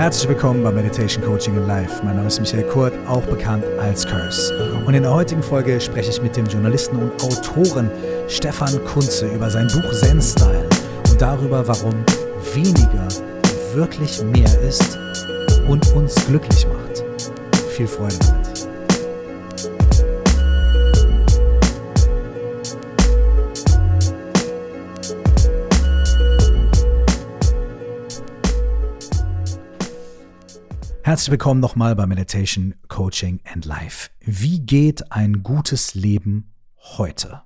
Herzlich willkommen bei Meditation Coaching in Life. Mein Name ist Michael Kurt, auch bekannt als Curse. Und in der heutigen Folge spreche ich mit dem Journalisten und Autoren Stefan Kunze über sein Buch Zen Style und darüber, warum weniger wirklich mehr ist und uns glücklich macht. Viel Freude damit. Herzlich willkommen nochmal bei Meditation, Coaching and Life. Wie geht ein gutes Leben heute?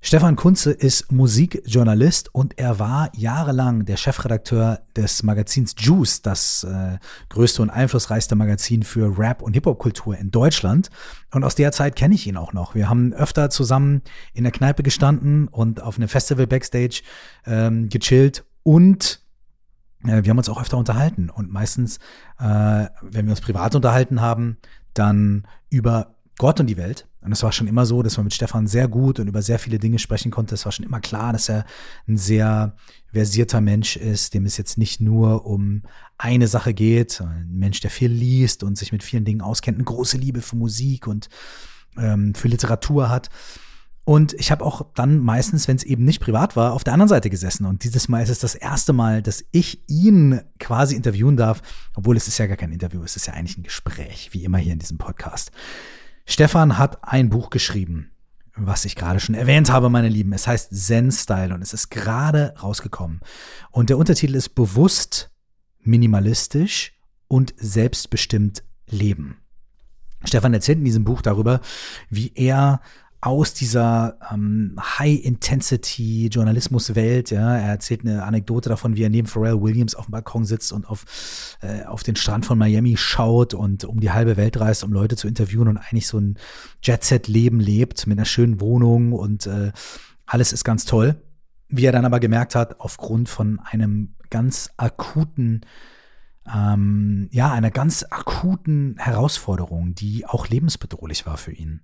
Stefan Kunze ist Musikjournalist und er war jahrelang der Chefredakteur des Magazins Juice, das äh, größte und einflussreichste Magazin für Rap und Hip-Hop-Kultur in Deutschland. Und aus der Zeit kenne ich ihn auch noch. Wir haben öfter zusammen in der Kneipe gestanden und auf einem Festival Backstage ähm, gechillt und wir haben uns auch öfter unterhalten und meistens, äh, wenn wir uns privat unterhalten haben, dann über Gott und die Welt. Und es war schon immer so, dass man mit Stefan sehr gut und über sehr viele Dinge sprechen konnte. Es war schon immer klar, dass er ein sehr versierter Mensch ist, dem es jetzt nicht nur um eine Sache geht. Ein Mensch, der viel liest und sich mit vielen Dingen auskennt, eine große Liebe für Musik und ähm, für Literatur hat. Und ich habe auch dann meistens, wenn es eben nicht privat war, auf der anderen Seite gesessen. Und dieses Mal ist es das erste Mal, dass ich ihn quasi interviewen darf, obwohl es ist ja gar kein Interview, es ist ja eigentlich ein Gespräch, wie immer hier in diesem Podcast. Stefan hat ein Buch geschrieben, was ich gerade schon erwähnt habe, meine Lieben. Es heißt Zen Style und es ist gerade rausgekommen. Und der Untertitel ist bewusst, minimalistisch und selbstbestimmt leben. Stefan erzählt in diesem Buch darüber, wie er aus dieser ähm, High-Intensity-Journalismus-Welt. Ja, er erzählt eine Anekdote davon, wie er neben Pharrell Williams auf dem Balkon sitzt und auf, äh, auf den Strand von Miami schaut und um die halbe Welt reist, um Leute zu interviewen und eigentlich so ein Jet-Set-Leben lebt mit einer schönen Wohnung und äh, alles ist ganz toll. Wie er dann aber gemerkt hat, aufgrund von einem ganz akuten ähm, ja, einer ganz akuten Herausforderung, die auch lebensbedrohlich war für ihn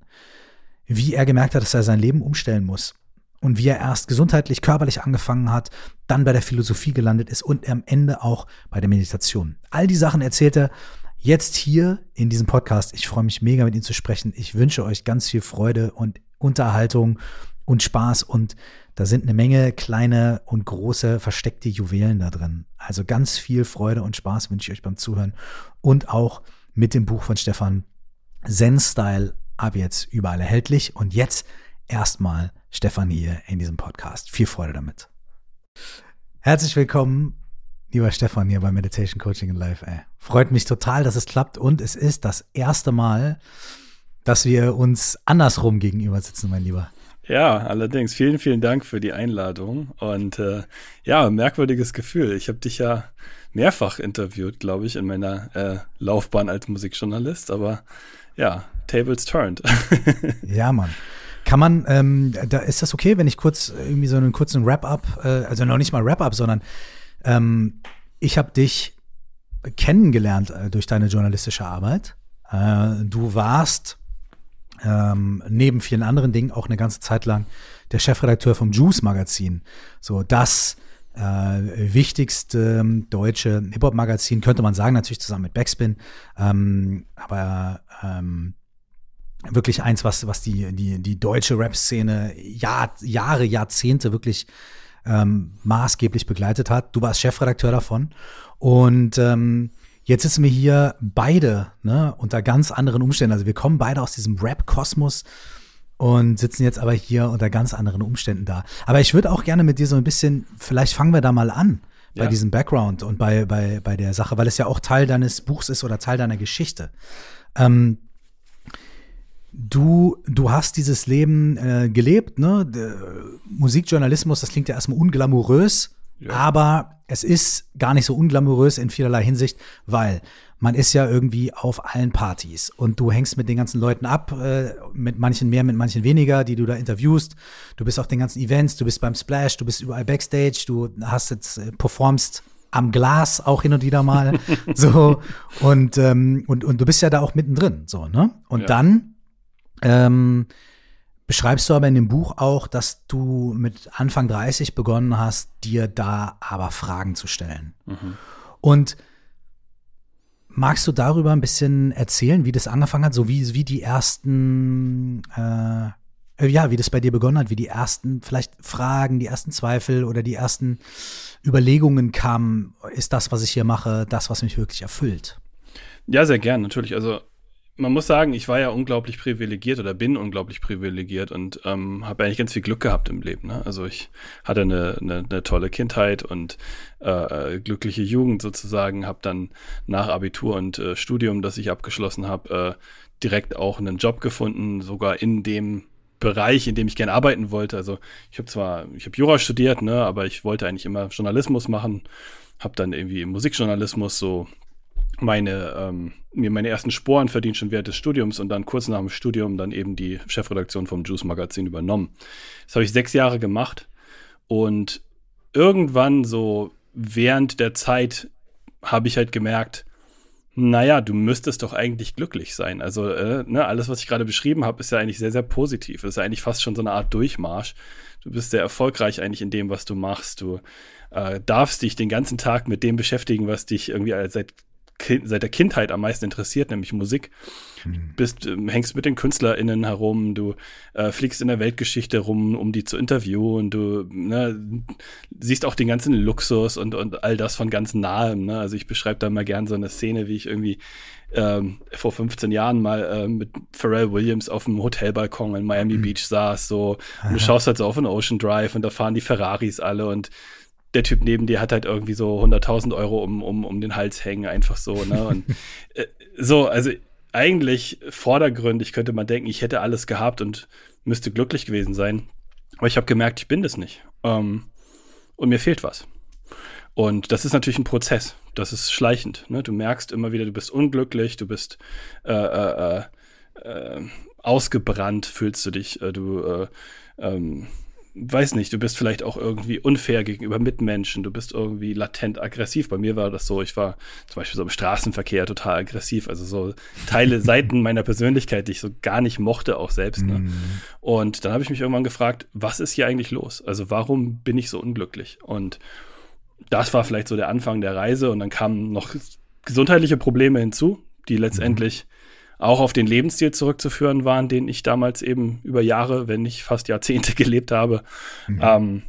wie er gemerkt hat, dass er sein Leben umstellen muss. Und wie er erst gesundheitlich, körperlich angefangen hat, dann bei der Philosophie gelandet ist und am Ende auch bei der Meditation. All die Sachen erzählt er jetzt hier in diesem Podcast. Ich freue mich mega mit ihm zu sprechen. Ich wünsche euch ganz viel Freude und Unterhaltung und Spaß und da sind eine Menge kleine und große versteckte Juwelen da drin. Also ganz viel Freude und Spaß wünsche ich euch beim Zuhören und auch mit dem Buch von Stefan Zen Style ab jetzt überall erhältlich. Und jetzt erstmal Stefan hier in diesem Podcast. Viel Freude damit. Herzlich willkommen, lieber Stefan, hier bei Meditation Coaching in Life. Ey. Freut mich total, dass es klappt. Und es ist das erste Mal, dass wir uns andersrum gegenüber sitzen, mein Lieber. Ja, allerdings. Vielen, vielen Dank für die Einladung. Und äh, ja, merkwürdiges Gefühl. Ich habe dich ja mehrfach interviewt, glaube ich, in meiner äh, Laufbahn als Musikjournalist. Aber ja, Tables turned. ja, Mann. Kann man, ähm, da ist das okay, wenn ich kurz irgendwie so einen kurzen Wrap-up, äh, also noch nicht mal Wrap-up, sondern ähm, ich habe dich kennengelernt äh, durch deine journalistische Arbeit. Äh, du warst ähm, neben vielen anderen Dingen auch eine ganze Zeit lang der Chefredakteur vom Juice Magazin. So das äh, wichtigste ähm, deutsche Hip-Hop-Magazin, könnte man sagen, natürlich zusammen mit Backspin. Ähm, aber ähm, wirklich eins, was, was die, die, die deutsche Rap-Szene Jahr, Jahre, Jahrzehnte wirklich ähm, maßgeblich begleitet hat. Du warst Chefredakteur davon. Und ähm, jetzt sitzen wir hier beide ne, unter ganz anderen Umständen. Also wir kommen beide aus diesem Rap-Kosmos und sitzen jetzt aber hier unter ganz anderen Umständen da. Aber ich würde auch gerne mit dir so ein bisschen, vielleicht fangen wir da mal an bei ja. diesem Background und bei, bei, bei der Sache, weil es ja auch Teil deines Buchs ist oder Teil deiner Geschichte. Ähm, du, du hast dieses Leben äh, gelebt, ne? Der Musikjournalismus, das klingt ja erstmal unglamourös, ja. aber es ist gar nicht so unglamourös in vielerlei Hinsicht, weil man ist ja irgendwie auf allen Partys und du hängst mit den ganzen Leuten ab, äh, mit manchen mehr, mit manchen weniger, die du da interviewst. Du bist auf den ganzen Events, du bist beim Splash, du bist überall Backstage, du hast jetzt äh, performst am Glas auch hin und wieder mal so und ähm, und und du bist ja da auch mittendrin so ne und ja. dann ähm, beschreibst du aber in dem Buch auch, dass du mit Anfang 30 begonnen hast, dir da aber Fragen zu stellen. Mhm. Und magst du darüber ein bisschen erzählen, wie das angefangen hat, so wie, wie die ersten, äh, ja, wie das bei dir begonnen hat, wie die ersten vielleicht Fragen, die ersten Zweifel oder die ersten Überlegungen kamen, ist das, was ich hier mache, das, was mich wirklich erfüllt? Ja, sehr gern, natürlich. Also man muss sagen, ich war ja unglaublich privilegiert oder bin unglaublich privilegiert und ähm, habe eigentlich ganz viel Glück gehabt im Leben. Ne? Also ich hatte eine, eine, eine tolle Kindheit und äh, glückliche Jugend sozusagen, habe dann nach Abitur und äh, Studium, das ich abgeschlossen habe, äh, direkt auch einen Job gefunden, sogar in dem Bereich, in dem ich gerne arbeiten wollte. Also ich habe zwar, ich habe Jura studiert, ne, aber ich wollte eigentlich immer Journalismus machen, habe dann irgendwie Musikjournalismus so meine, ähm, mir meine ersten Sporen verdient schon während des Studiums und dann kurz nach dem Studium dann eben die Chefredaktion vom Juice Magazin übernommen. Das habe ich sechs Jahre gemacht und irgendwann so während der Zeit habe ich halt gemerkt, naja, du müsstest doch eigentlich glücklich sein. Also, äh, ne, alles, was ich gerade beschrieben habe, ist ja eigentlich sehr, sehr positiv. Das ist ja eigentlich fast schon so eine Art Durchmarsch. Du bist sehr erfolgreich eigentlich in dem, was du machst. Du äh, darfst dich den ganzen Tag mit dem beschäftigen, was dich irgendwie seit kind, seit der Kindheit am meisten interessiert, nämlich Musik. Mhm. Bist, äh, hängst mit den KünstlerInnen herum, du äh, fliegst in der Weltgeschichte rum, um die zu interviewen, du ne, siehst auch den ganzen Luxus und, und all das von ganz nahem. Ne? Also ich beschreibe da mal gern so eine Szene, wie ich irgendwie ähm, vor 15 Jahren mal äh, mit Pharrell Williams auf dem Hotelbalkon in Miami mhm. Beach saß, so und du schaust halt so auf den Ocean Drive und da fahren die Ferraris alle und der Typ neben dir hat halt irgendwie so 100.000 Euro um, um, um den Hals hängen, einfach so, ne? Und äh, so, also eigentlich vordergründig könnte man denken, ich hätte alles gehabt und müsste glücklich gewesen sein. Aber ich habe gemerkt, ich bin das nicht. Ähm, und mir fehlt was. Und das ist natürlich ein Prozess. Das ist schleichend. Ne? Du merkst immer wieder, du bist unglücklich, du bist äh, äh, äh, äh ausgebrannt, fühlst du dich. Äh, du äh, ähm, weiß nicht, du bist vielleicht auch irgendwie unfair gegenüber Mitmenschen, du bist irgendwie latent aggressiv. Bei mir war das so, ich war zum Beispiel so im Straßenverkehr total aggressiv, also so Teile, Seiten meiner Persönlichkeit, die ich so gar nicht mochte, auch selbst. Ne? Mhm. Und dann habe ich mich irgendwann gefragt, was ist hier eigentlich los? Also warum bin ich so unglücklich? Und das war vielleicht so der Anfang der Reise und dann kamen noch gesundheitliche Probleme hinzu, die letztendlich mhm auch auf den Lebensstil zurückzuführen waren, den ich damals eben über Jahre, wenn nicht fast Jahrzehnte gelebt habe. Mhm. Ähm,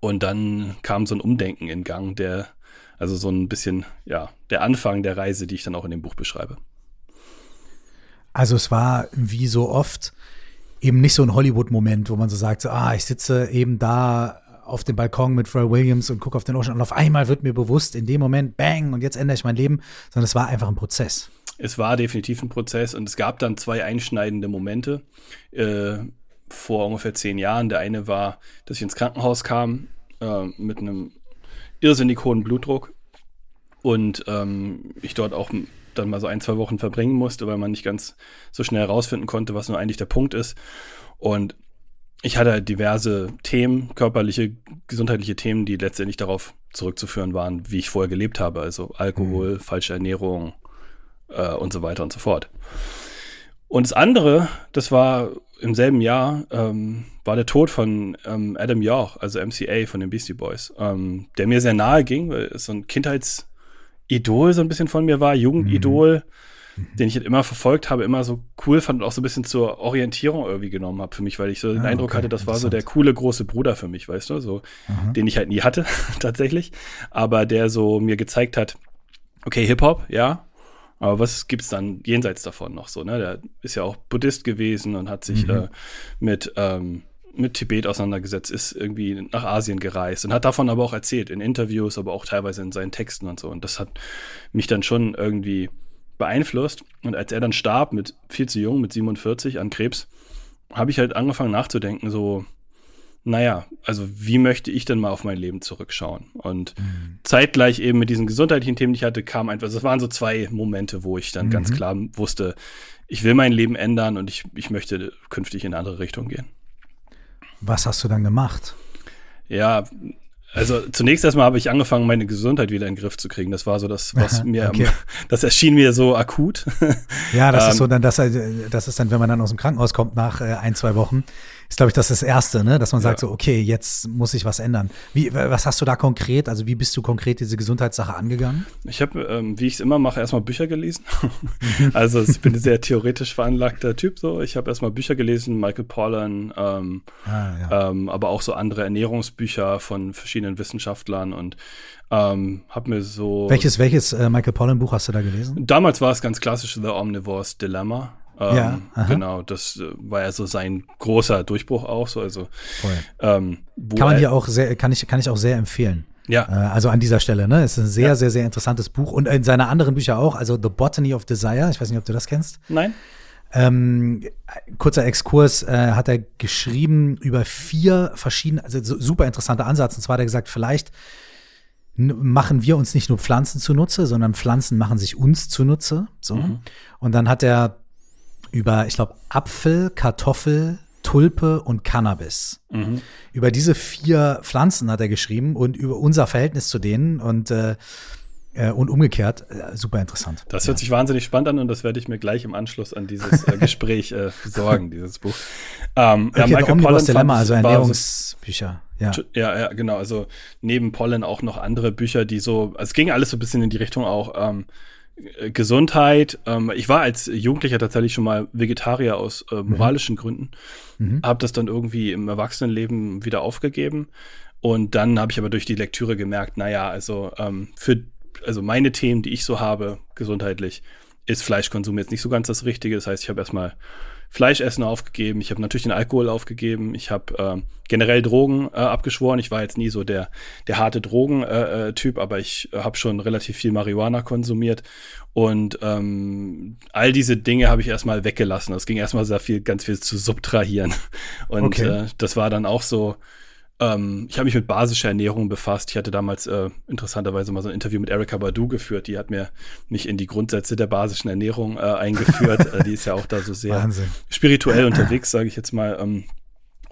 und dann kam so ein Umdenken in Gang, der, also so ein bisschen, ja, der Anfang der Reise, die ich dann auch in dem Buch beschreibe. Also es war wie so oft eben nicht so ein Hollywood-Moment, wo man so sagt, so, ah, ich sitze eben da auf dem Balkon mit Pharrell Williams und gucke auf den Ocean und auf einmal wird mir bewusst, in dem Moment, bang, und jetzt ändere ich mein Leben, sondern es war einfach ein Prozess es war definitiv ein Prozess und es gab dann zwei einschneidende Momente äh, vor ungefähr zehn Jahren. Der eine war, dass ich ins Krankenhaus kam äh, mit einem irrsinnig hohen Blutdruck und ähm, ich dort auch dann mal so ein, zwei Wochen verbringen musste, weil man nicht ganz so schnell herausfinden konnte, was nur eigentlich der Punkt ist. Und ich hatte halt diverse Themen, körperliche, gesundheitliche Themen, die letztendlich darauf zurückzuführen waren, wie ich vorher gelebt habe. Also Alkohol, mhm. falsche Ernährung, äh, und so weiter und so fort. Und das andere, das war im selben Jahr, ähm, war der Tod von ähm, Adam York, also MCA von den Beastie Boys, ähm, der mir sehr nahe ging, weil es so ein Kindheitsidol so ein bisschen von mir war, Jugendidol, mhm. den ich halt immer verfolgt habe, immer so cool fand und auch so ein bisschen zur Orientierung irgendwie genommen habe für mich, weil ich so den ah, Eindruck okay. hatte, das war so der coole große Bruder für mich, weißt du, so, mhm. den ich halt nie hatte, tatsächlich, aber der so mir gezeigt hat, okay, Hip-Hop, ja, aber was gibt es dann jenseits davon noch so? Ne? Der ist ja auch Buddhist gewesen und hat sich mhm. äh, mit, ähm, mit Tibet auseinandergesetzt, ist irgendwie nach Asien gereist und hat davon aber auch erzählt in Interviews, aber auch teilweise in seinen Texten und so. Und das hat mich dann schon irgendwie beeinflusst. Und als er dann starb, mit viel zu jung, mit 47 an Krebs, habe ich halt angefangen nachzudenken, so, naja, also wie möchte ich denn mal auf mein Leben zurückschauen? Und mhm. zeitgleich eben mit diesen gesundheitlichen Themen, die ich hatte, kam einfach, das waren so zwei Momente, wo ich dann mhm. ganz klar wusste, ich will mein Leben ändern und ich, ich möchte künftig in eine andere Richtung gehen. Was hast du dann gemacht? Ja, also zunächst erstmal habe ich angefangen, meine Gesundheit wieder in den Griff zu kriegen. Das war so das, was mir, okay. das erschien mir so akut. Ja, das ähm, ist so dann, das, das ist dann, wenn man dann aus dem Krankenhaus kommt nach äh, ein, zwei Wochen, ist, glaube ich, das, ist das Erste, ne? dass man sagt Ja. so, okay, jetzt muss sich was ändern. Wie, was hast du da konkret, also wie bist du konkret diese Gesundheitssache angegangen? Ich habe, ähm, wie ich es immer mache, erstmal Bücher gelesen. also ich bin ein sehr theoretisch veranlagter Typ. So, ich habe erstmal Bücher gelesen, Michael Pollan, ähm, Ah, ja. ähm, aber auch so andere Ernährungsbücher von verschiedenen Wissenschaftlern und ähm, habe mir so. welches welches äh, Michael Pollan Buch hast du da gelesen? Damals war es ganz klassisch The Omnivore's Dilemma. Ähm, Ja, aha. genau, das äh, war ja so sein großer Durchbruch auch so. Also ähm, Kann man dir auch sehr, kann ich, kann ich auch sehr empfehlen. Äh, ja, also an dieser Stelle, ne? Es ist ein sehr, Ja. sehr, sehr interessantes Buch. Und in seiner anderen Bücher auch, also The Botany of Desire, ich weiß nicht, ob du das kennst. nein, Ähm, kurzer Exkurs äh, hat er geschrieben über vier verschiedene, also so, super interessanter Ansatz. Und zwar hat er gesagt, vielleicht machen wir uns nicht nur Pflanzen zunutze, sondern Pflanzen machen sich uns zunutze. So. Und dann hat er über, ich glaube, Apfel, Kartoffel, Tulpe und Cannabis. Über diese vier Pflanzen hat er geschrieben und über unser Verhältnis zu denen und, äh, äh, und umgekehrt. Äh, super interessant. das hört sich wahnsinnig spannend an und das werde ich mir gleich im Anschluss an dieses äh, Gespräch äh, besorgen, dieses Buch. Ähm, Okay, The Pollan Omnibus fand Dilemma, also Ernährungsbücher. Ja. Ja, ja, genau. Also neben Pollen auch noch andere Bücher, die so, also es ging alles so ein bisschen in die Richtung auch ähm, äh, Gesundheit. Ähm, ich war als Jugendlicher tatsächlich schon mal Vegetarier aus äh, moralischen Gründen, Mhm. habe das dann irgendwie im Erwachsenenleben wieder aufgegeben und dann habe ich aber durch die Lektüre gemerkt, naja, also ähm, für also meine Themen, die ich so habe, gesundheitlich, ist Fleischkonsum jetzt nicht so ganz das Richtige. Das heißt, ich habe erstmal Fleischessen aufgegeben, ich habe natürlich den Alkohol aufgegeben, ich habe ähm, generell Drogen äh, abgeschworen. Ich war jetzt nie so der, der harte Drogen-Typ, äh, Typ, aber ich äh, habe schon relativ viel Marihuana konsumiert. Und ähm, all diese Dinge habe ich erstmal weggelassen. Es ging erstmal sehr viel, ganz viel zu subtrahieren. Und Okay. äh, das war dann auch so, ähm, ich habe mich mit basischer Ernährung befasst. Ich hatte damals äh, interessanterweise mal so ein Interview mit Erika Badu geführt. Die hat mir mich in die Grundsätze der basischen Ernährung äh, eingeführt. äh, die ist ja auch da so sehr Wahnsinn. spirituell unterwegs, sage ich jetzt mal. Ähm,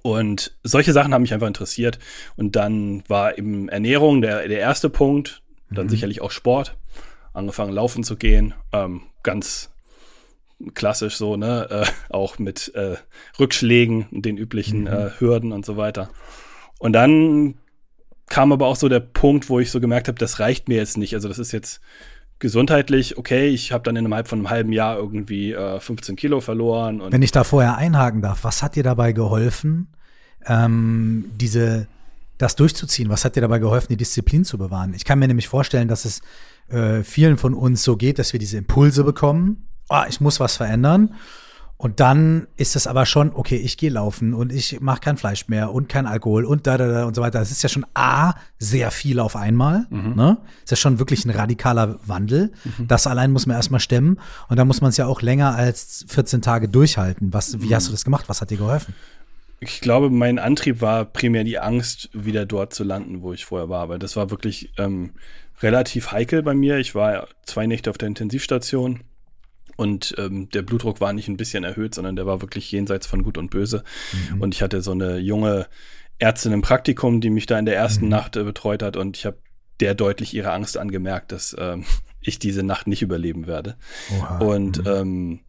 und solche Sachen haben mich einfach interessiert. Und dann war eben Ernährung der, der erste Punkt. Dann sicherlich auch Sport. Angefangen laufen zu gehen. Ähm, ganz klassisch so, ne? Äh, auch mit äh, Rückschlägen, den üblichen äh, Hürden und so weiter. Und dann kam aber auch so der Punkt, wo ich so gemerkt habe, das reicht mir jetzt nicht. Also das ist jetzt gesundheitlich okay. Ich habe dann innerhalb von einem halben Jahr irgendwie äh, 15 Kilo verloren. Wenn ich da vorher einhaken darf, was hat dir dabei geholfen, ähm, diese, das durchzuziehen? Was hat dir dabei geholfen, die Disziplin zu bewahren? Ich kann mir nämlich vorstellen, dass es äh, vielen von uns so geht, dass wir diese Impulse bekommen. Ah, ich muss was verändern. Und dann ist es aber schon, okay, ich gehe laufen und ich mache kein Fleisch mehr und kein Alkohol und da, da, da und so weiter. Das ist ja schon A, sehr viel auf einmal. Ne? ist ja schon wirklich ein radikaler Wandel. Das allein muss man erstmal stemmen. Und dann muss man es ja auch länger als 14 Tage durchhalten. Was, wie hast du das gemacht? Was hat dir geholfen? ich glaube, mein Antrieb war primär die Angst, wieder dort zu landen, wo ich vorher war. Weil das war wirklich ähm, relativ heikel bei mir. Ich war zwei Nächte auf der Intensivstation und ähm, der Blutdruck war nicht ein bisschen erhöht, sondern der war wirklich jenseits von Gut und Böse. Und ich hatte so eine junge Ärztin im Praktikum, die mich da in der ersten Nacht äh, betreut hat und ich habe der deutlich ihre Angst angemerkt, dass ähm, ich diese Nacht nicht überleben werde. Oha. Und ähm,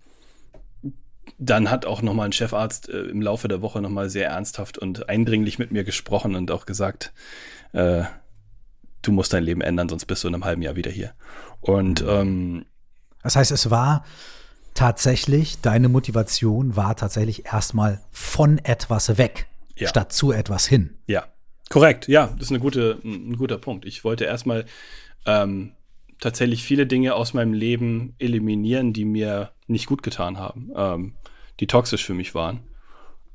dann hat auch nochmal ein Chefarzt äh, im Laufe der Woche nochmal sehr ernsthaft und eindringlich mit mir gesprochen und auch gesagt, äh, du musst dein Leben ändern, sonst bist du in einem halben Jahr wieder hier. Und ähm, Das heißt, es war tatsächlich, deine Motivation war tatsächlich erstmal von etwas weg, Ja. statt zu etwas hin. Ja, korrekt. Ja, das ist eine gute, ein guter Punkt. Ich wollte erstmal ähm, tatsächlich viele Dinge aus meinem Leben eliminieren, die mir nicht gut getan haben, ähm, die toxisch für mich waren,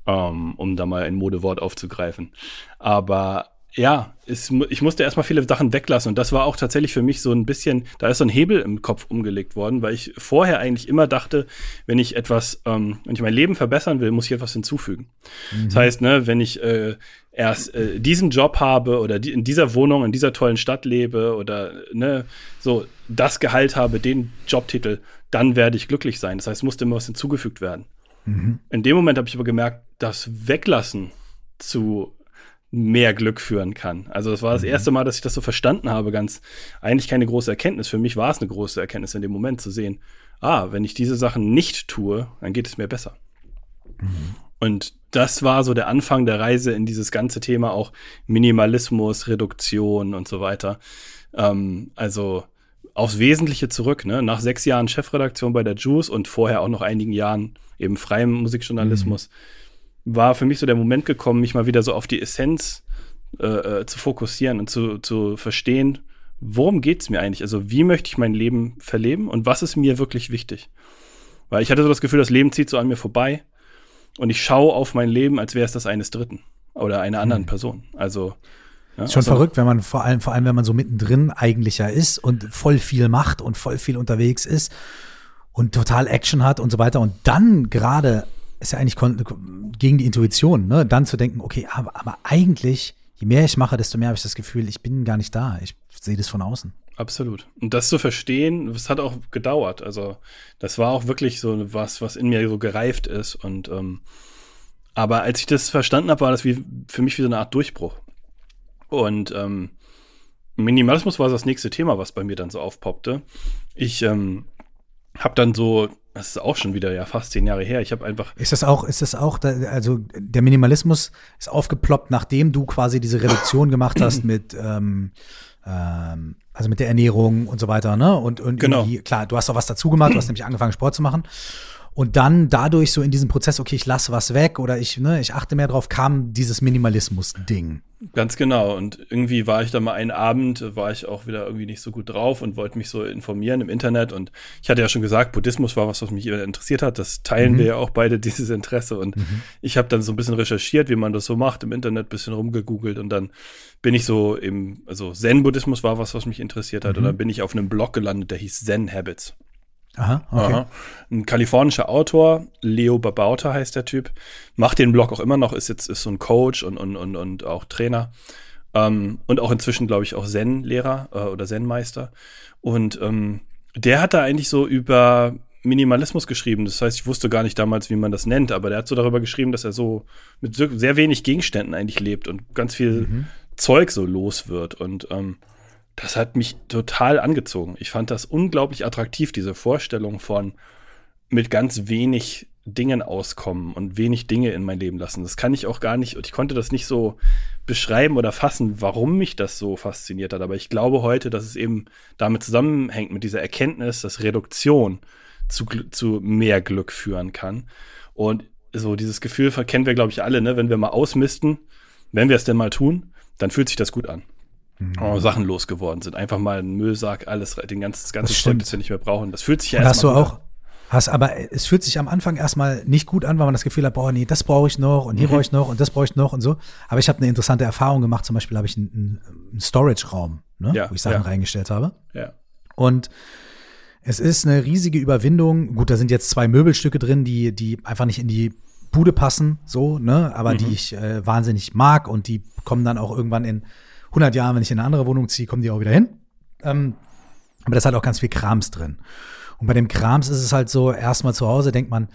ähm, um da mal ein Modewort aufzugreifen. Aber ja, es, ich musste erstmal viele Sachen weglassen und das war auch tatsächlich für mich so ein bisschen, da ist so ein Hebel im Kopf umgelegt worden, weil ich vorher eigentlich immer dachte, wenn ich etwas, ähm, wenn ich mein Leben verbessern will, muss ich etwas hinzufügen. Das heißt, ne, wenn ich äh, erst äh, diesen Job habe oder die, in dieser Wohnung, in dieser tollen Stadt lebe oder ne, so das Gehalt habe, den Jobtitel, dann werde ich glücklich sein. Das heißt, es musste immer was hinzugefügt werden. In dem Moment habe ich aber gemerkt, dass Weglassen zu mehr Glück führen kann. Also das war das erste Mal, dass ich das so verstanden habe, ganz eigentlich keine große Erkenntnis. Für mich war es eine große Erkenntnis in dem Moment zu sehen, ah, wenn ich diese Sachen nicht tue, dann geht es mir besser. Und das war so der Anfang der Reise in dieses ganze Thema auch Minimalismus, Reduktion und so weiter. Ähm, also aufs Wesentliche zurück. Ne? Nach sechs Jahren Chefredaktion bei der Juice und vorher auch noch einigen Jahren eben freiem Musikjournalismus mhm. War für mich so der Moment gekommen, mich mal wieder so auf die Essenz äh, äh zu fokussieren und zu, zu verstehen, worum geht es mir eigentlich? Also wie möchte ich mein Leben verleben und was ist mir wirklich wichtig? Weil ich hatte so das Gefühl, das Leben zieht so an mir vorbei und ich schaue auf mein Leben, als wäre es das eines Dritten oder einer anderen mhm. Person. Also ja, ist schon also, verrückt, wenn man vor allem, vor allem, wenn man so mittendrin eigentlich ja ist und voll viel macht und voll viel unterwegs ist und total Action hat und so weiter. Und dann gerade ist ja eigentlich gegen die Intuition, ne? Dann zu denken, okay, aber, aber eigentlich, je mehr ich mache, desto mehr habe ich das Gefühl, ich bin gar nicht da. Ich sehe das von außen. Absolut. Und das zu verstehen, das hat auch gedauert. Also, das war auch wirklich so was, was in mir so gereift ist. Und ähm, aber als ich das verstanden habe, war das wie für mich wie so eine Art Durchbruch. Und ähm, Minimalismus war das nächste Thema, was bei mir dann so aufpoppte. Ich ähm, habe dann so, das ist auch schon wieder ja fast zehn Jahre her. Ich habe einfach. Ist das auch, ist das auch, also der Minimalismus ist aufgeploppt, nachdem du quasi diese Reduktion gemacht hast mit, ähm, ähm, also mit der Ernährung und so weiter, ne? Und, und genau. klar, du hast auch was dazu gemacht, du hast nämlich angefangen, Sport zu machen. Und dann dadurch so in diesem Prozess, okay, ich lasse was weg oder ich, ne, ich achte mehr drauf, kam dieses Minimalismus-Ding. Ganz genau. Und irgendwie war ich da mal einen Abend, war ich auch wieder irgendwie nicht so gut drauf und wollte mich so informieren im Internet. Und ich hatte ja schon gesagt, Buddhismus war was, was mich interessiert hat. Das teilen mhm. wir ja auch beide, dieses Interesse. Und mhm. ich habe dann so ein bisschen recherchiert, wie man das so macht, im Internet bisschen rumgegoogelt. Und dann bin ich so im, also Zen-Buddhismus war was, was mich interessiert hat. Mhm. Und dann bin ich auf einem Blog gelandet, der hieß Zen Habits. Aha, okay. Aha. Ein kalifornischer Autor, Leo Babauta heißt der Typ, macht den Blog auch immer noch, ist jetzt ist so ein Coach und, und, und, und auch Trainer. Ähm, und auch inzwischen, glaube ich, auch Zen-Lehrer äh, oder Zen-Meister. Und ähm, der hat da eigentlich so über Minimalismus geschrieben. Das heißt, ich wusste gar nicht damals, wie man das nennt, aber der hat so darüber geschrieben, dass er so mit sehr wenig Gegenständen eigentlich lebt und ganz viel mhm. Zeug so los wird. Und ähm, das hat mich total angezogen. Ich fand das unglaublich attraktiv, diese Vorstellung von mit ganz wenig Dingen auskommen und wenig Dinge in mein Leben lassen. Das kann ich auch gar nicht, und ich konnte das nicht so beschreiben oder fassen, warum mich das so fasziniert hat. Aber ich glaube heute, dass es eben damit zusammenhängt mit dieser Erkenntnis, dass Reduktion zu, zu mehr Glück führen kann. Und so dieses Gefühl kennen wir, glaube ich, alle, ne? wenn wir mal ausmisten, wenn wir es denn mal tun, dann fühlt sich das gut an mhm. Sachen losgeworden sind. Einfach mal ein Müllsack, alles, den ganzen, das ganze das Zeug, das wir nicht mehr brauchen. Das fühlt sich ja erstmal. Hast du auch, hast, aber es fühlt sich am Anfang erstmal nicht gut an, weil man das Gefühl hat, boah, nee, das brauche ich noch und hier mhm. brauche ich noch und das brauche ich noch und so. Aber ich habe eine interessante Erfahrung gemacht. Zum Beispiel habe ich einen, einen Storage-Raum, ne, ja, wo ich Sachen ja. reingestellt habe. Ja. Und es ist eine riesige Überwindung. Gut, da sind jetzt zwei Möbelstücke drin, die, die einfach nicht in die Bude passen, so, ne, aber mhm. die ich äh, wahnsinnig mag und die kommen dann auch irgendwann in 100 Jahren, wenn ich in eine andere Wohnung ziehe, kommen die auch wieder hin. Ähm, aber da ist halt auch ganz viel Krams drin. Und bei dem Krams ist es halt so, erstmal zu Hause denkt man,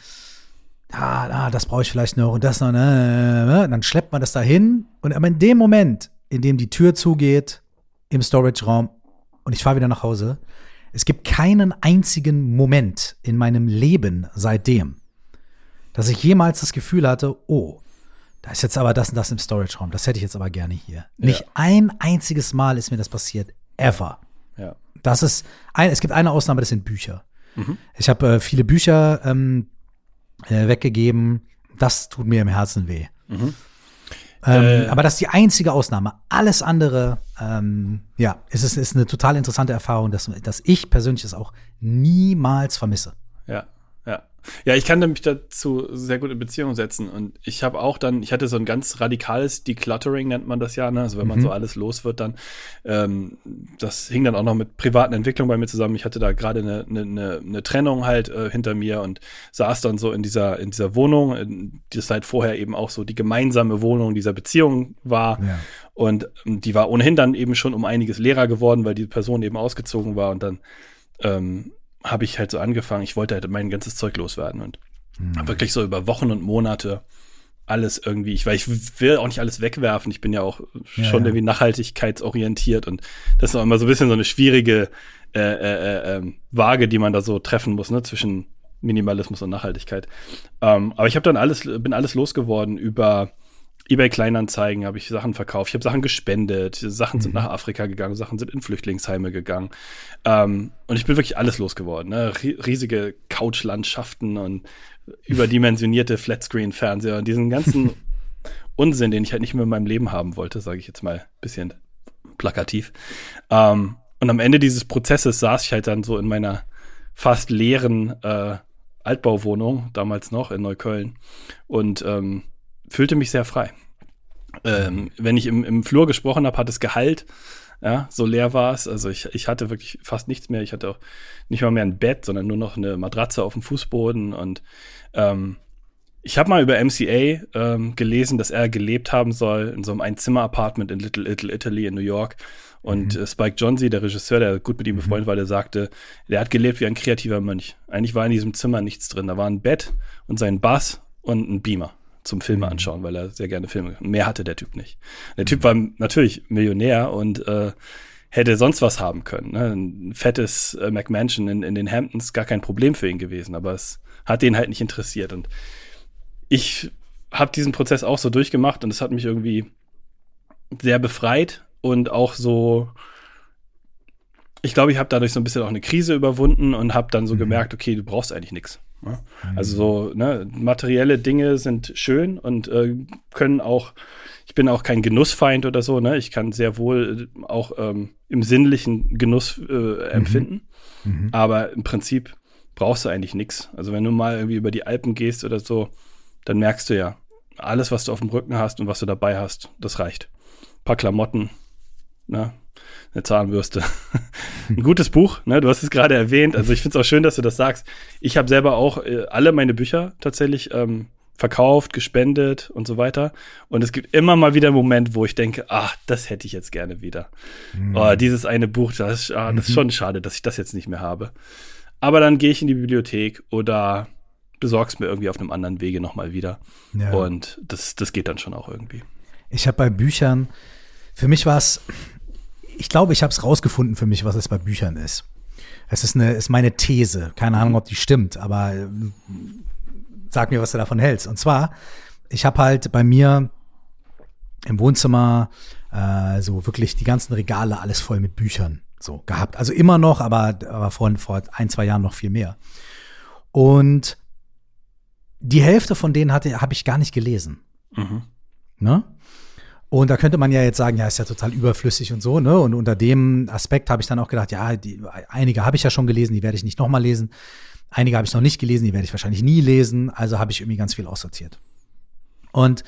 ah, ah das brauche ich vielleicht noch und das noch, ne, ne, ne. dann schleppt man das da hin. Und aber in dem Moment, in dem die Tür zugeht im Storage-Raum und ich fahre wieder nach Hause, es gibt keinen einzigen Moment in meinem Leben seitdem, dass ich jemals das Gefühl hatte, oh, da ist jetzt aber das und das im Storage-Raum. Das hätte ich jetzt aber gerne hier. Ja. Nicht ein einziges Mal ist mir das passiert. Ever. Ja. Das ist ein, es gibt eine Ausnahme, das sind Bücher. Mhm. Ich habe äh, viele Bücher ähm, äh, weggegeben. Das tut mir im Herzen weh. Mhm. Ähm, äh. Aber das ist die einzige Ausnahme. Alles andere, ähm, ja, es ist, ist eine total interessante Erfahrung, dass, dass ich persönlich es auch niemals vermisse. Ja. Ja, ich kann mich dazu sehr gut in Beziehung setzen. Und ich habe auch dann, ich hatte so ein ganz radikales Decluttering, nennt man das ja, ne? Also wenn man mhm. so alles los wird, dann, ähm, das hing dann auch noch mit privaten Entwicklungen bei mir zusammen. Ich hatte da gerade eine, eine, eine Trennung halt äh, hinter mir und saß dann so in dieser, in dieser Wohnung, in, die halt vorher eben auch so die gemeinsame Wohnung dieser Beziehung war. Ja. Und ähm, die war ohnehin dann eben schon um einiges leerer geworden, weil die Person eben ausgezogen war und dann ähm, habe ich halt so angefangen, ich wollte halt mein ganzes Zeug loswerden und mhm. wirklich so über Wochen und Monate alles irgendwie, ich, weil ich will auch nicht alles wegwerfen. Ich bin ja auch schon ja. irgendwie nachhaltigkeitsorientiert und das ist auch immer so ein bisschen so eine schwierige äh, äh, äh, ähm, Waage, die man da so treffen muss, ne, zwischen Minimalismus und Nachhaltigkeit. Ähm, aber ich habe dann alles, bin alles losgeworden über eBay Kleinanzeigen habe ich Sachen verkauft, ich habe Sachen gespendet, Sachen sind mhm. nach Afrika gegangen, Sachen sind in Flüchtlingsheime gegangen. Ähm, und ich bin wirklich alles losgeworden. Ne? Riesige Couchlandschaften und überdimensionierte Flatscreen-Fernseher und diesen ganzen Unsinn, den ich halt nicht mehr in meinem Leben haben wollte, sage ich jetzt mal ein bisschen plakativ. Ähm, und am Ende dieses Prozesses saß ich halt dann so in meiner fast leeren äh, Altbauwohnung, damals noch in Neukölln. Und ähm, fühlte mich sehr frei. Ähm, wenn ich im, im Flur gesprochen habe, hat es Gehalt. Ja, so leer war es. Also ich, ich hatte wirklich fast nichts mehr. Ich hatte auch nicht mal mehr ein Bett, sondern nur noch eine Matratze auf dem Fußboden. Und ähm, ich habe mal über MCA ähm, gelesen, dass er gelebt haben soll in so einem Einzimmer-Apartment in Little Little Italy in New York. Und mhm. äh, Spike Jonze, der Regisseur, der gut mit ihm befreundet mhm. war, der sagte, der hat gelebt wie ein kreativer Mönch. Eigentlich war in diesem Zimmer nichts drin. Da war ein Bett und sein Bass und ein Beamer zum Filme mhm. anschauen, weil er sehr gerne Filme. Mehr hatte der Typ nicht. Der Typ war natürlich Millionär und äh, hätte sonst was haben können. Ne? Ein fettes äh, McMansion in, in den Hamptons gar kein Problem für ihn gewesen, aber es hat den halt nicht interessiert. Und ich habe diesen Prozess auch so durchgemacht und es hat mich irgendwie sehr befreit und auch so ich glaube, ich habe dadurch so ein bisschen auch eine Krise überwunden und habe dann so mhm. gemerkt, okay, du brauchst eigentlich nichts. Ne? Mhm. Also so, ne, materielle Dinge sind schön und äh, können auch, ich bin auch kein Genussfeind oder so, ne? Ich kann sehr wohl äh, auch ähm, im sinnlichen Genuss äh, mhm. empfinden. Mhm. Aber im Prinzip brauchst du eigentlich nichts. Also wenn du mal irgendwie über die Alpen gehst oder so, dann merkst du ja, alles, was du auf dem Rücken hast und was du dabei hast, das reicht. Ein paar Klamotten, ne? Eine Zahnbürste. ein gutes Buch, ne? Du hast es gerade erwähnt. Also ich finde es auch schön, dass du das sagst. Ich habe selber auch äh, alle meine Bücher tatsächlich ähm, verkauft, gespendet und so weiter. Und es gibt immer mal wieder einen Moment, wo ich denke, ah, das hätte ich jetzt gerne wieder. Mhm. Oh, dieses eine Buch, das, ah, das ist mhm. schon schade, dass ich das jetzt nicht mehr habe. Aber dann gehe ich in die Bibliothek oder besorg's mir irgendwie auf einem anderen Wege nochmal wieder. Ja. Und das, das geht dann schon auch irgendwie. Ich habe bei Büchern, für mich war es ich glaube, ich habe es rausgefunden für mich, was es bei Büchern ist. Es ist, eine, ist meine These. Keine Ahnung, ob die stimmt, aber äh, sag mir, was du davon hältst. Und zwar, ich habe halt bei mir im Wohnzimmer äh, so wirklich die ganzen Regale alles voll mit Büchern so gehabt. Also immer noch, aber, aber vor, vor ein, zwei Jahren noch viel mehr. Und die Hälfte von denen hatte, habe ich gar nicht gelesen. Mhm. Ne? Und da könnte man ja jetzt sagen, ja, ist ja total überflüssig und so, ne? Und unter dem Aspekt habe ich dann auch gedacht, ja, die, einige habe ich ja schon gelesen, die werde ich nicht nochmal lesen. Einige habe ich noch nicht gelesen, die werde ich wahrscheinlich nie lesen. Also habe ich irgendwie ganz viel aussortiert. Und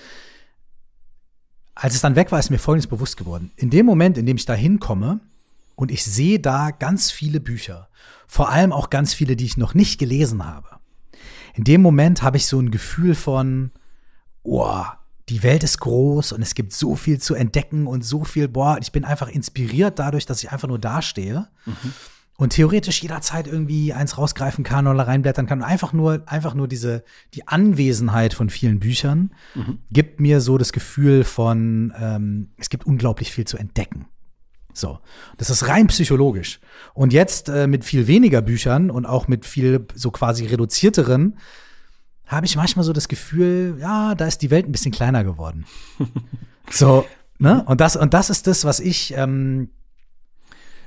als es dann weg war, ist mir Folgendes bewusst geworden. In dem Moment, in dem ich da hinkomme und ich sehe da ganz viele Bücher, vor allem auch ganz viele, die ich noch nicht gelesen habe, in dem Moment habe ich so ein Gefühl von, oh, die Welt ist groß und es gibt so viel zu entdecken und so viel, boah, ich bin einfach inspiriert dadurch, dass ich einfach nur dastehe mhm. und theoretisch jederzeit irgendwie eins rausgreifen kann oder reinblättern kann. Und einfach nur, einfach nur diese, die Anwesenheit von vielen Büchern mhm. gibt mir so das Gefühl von, ähm, es gibt unglaublich viel zu entdecken. So, das ist rein psychologisch. Und jetzt äh, mit viel weniger Büchern und auch mit viel so quasi reduzierteren habe ich manchmal so das Gefühl, ja, da ist die Welt ein bisschen kleiner geworden. so, ne? Und das, und das ist das, was ich ähm,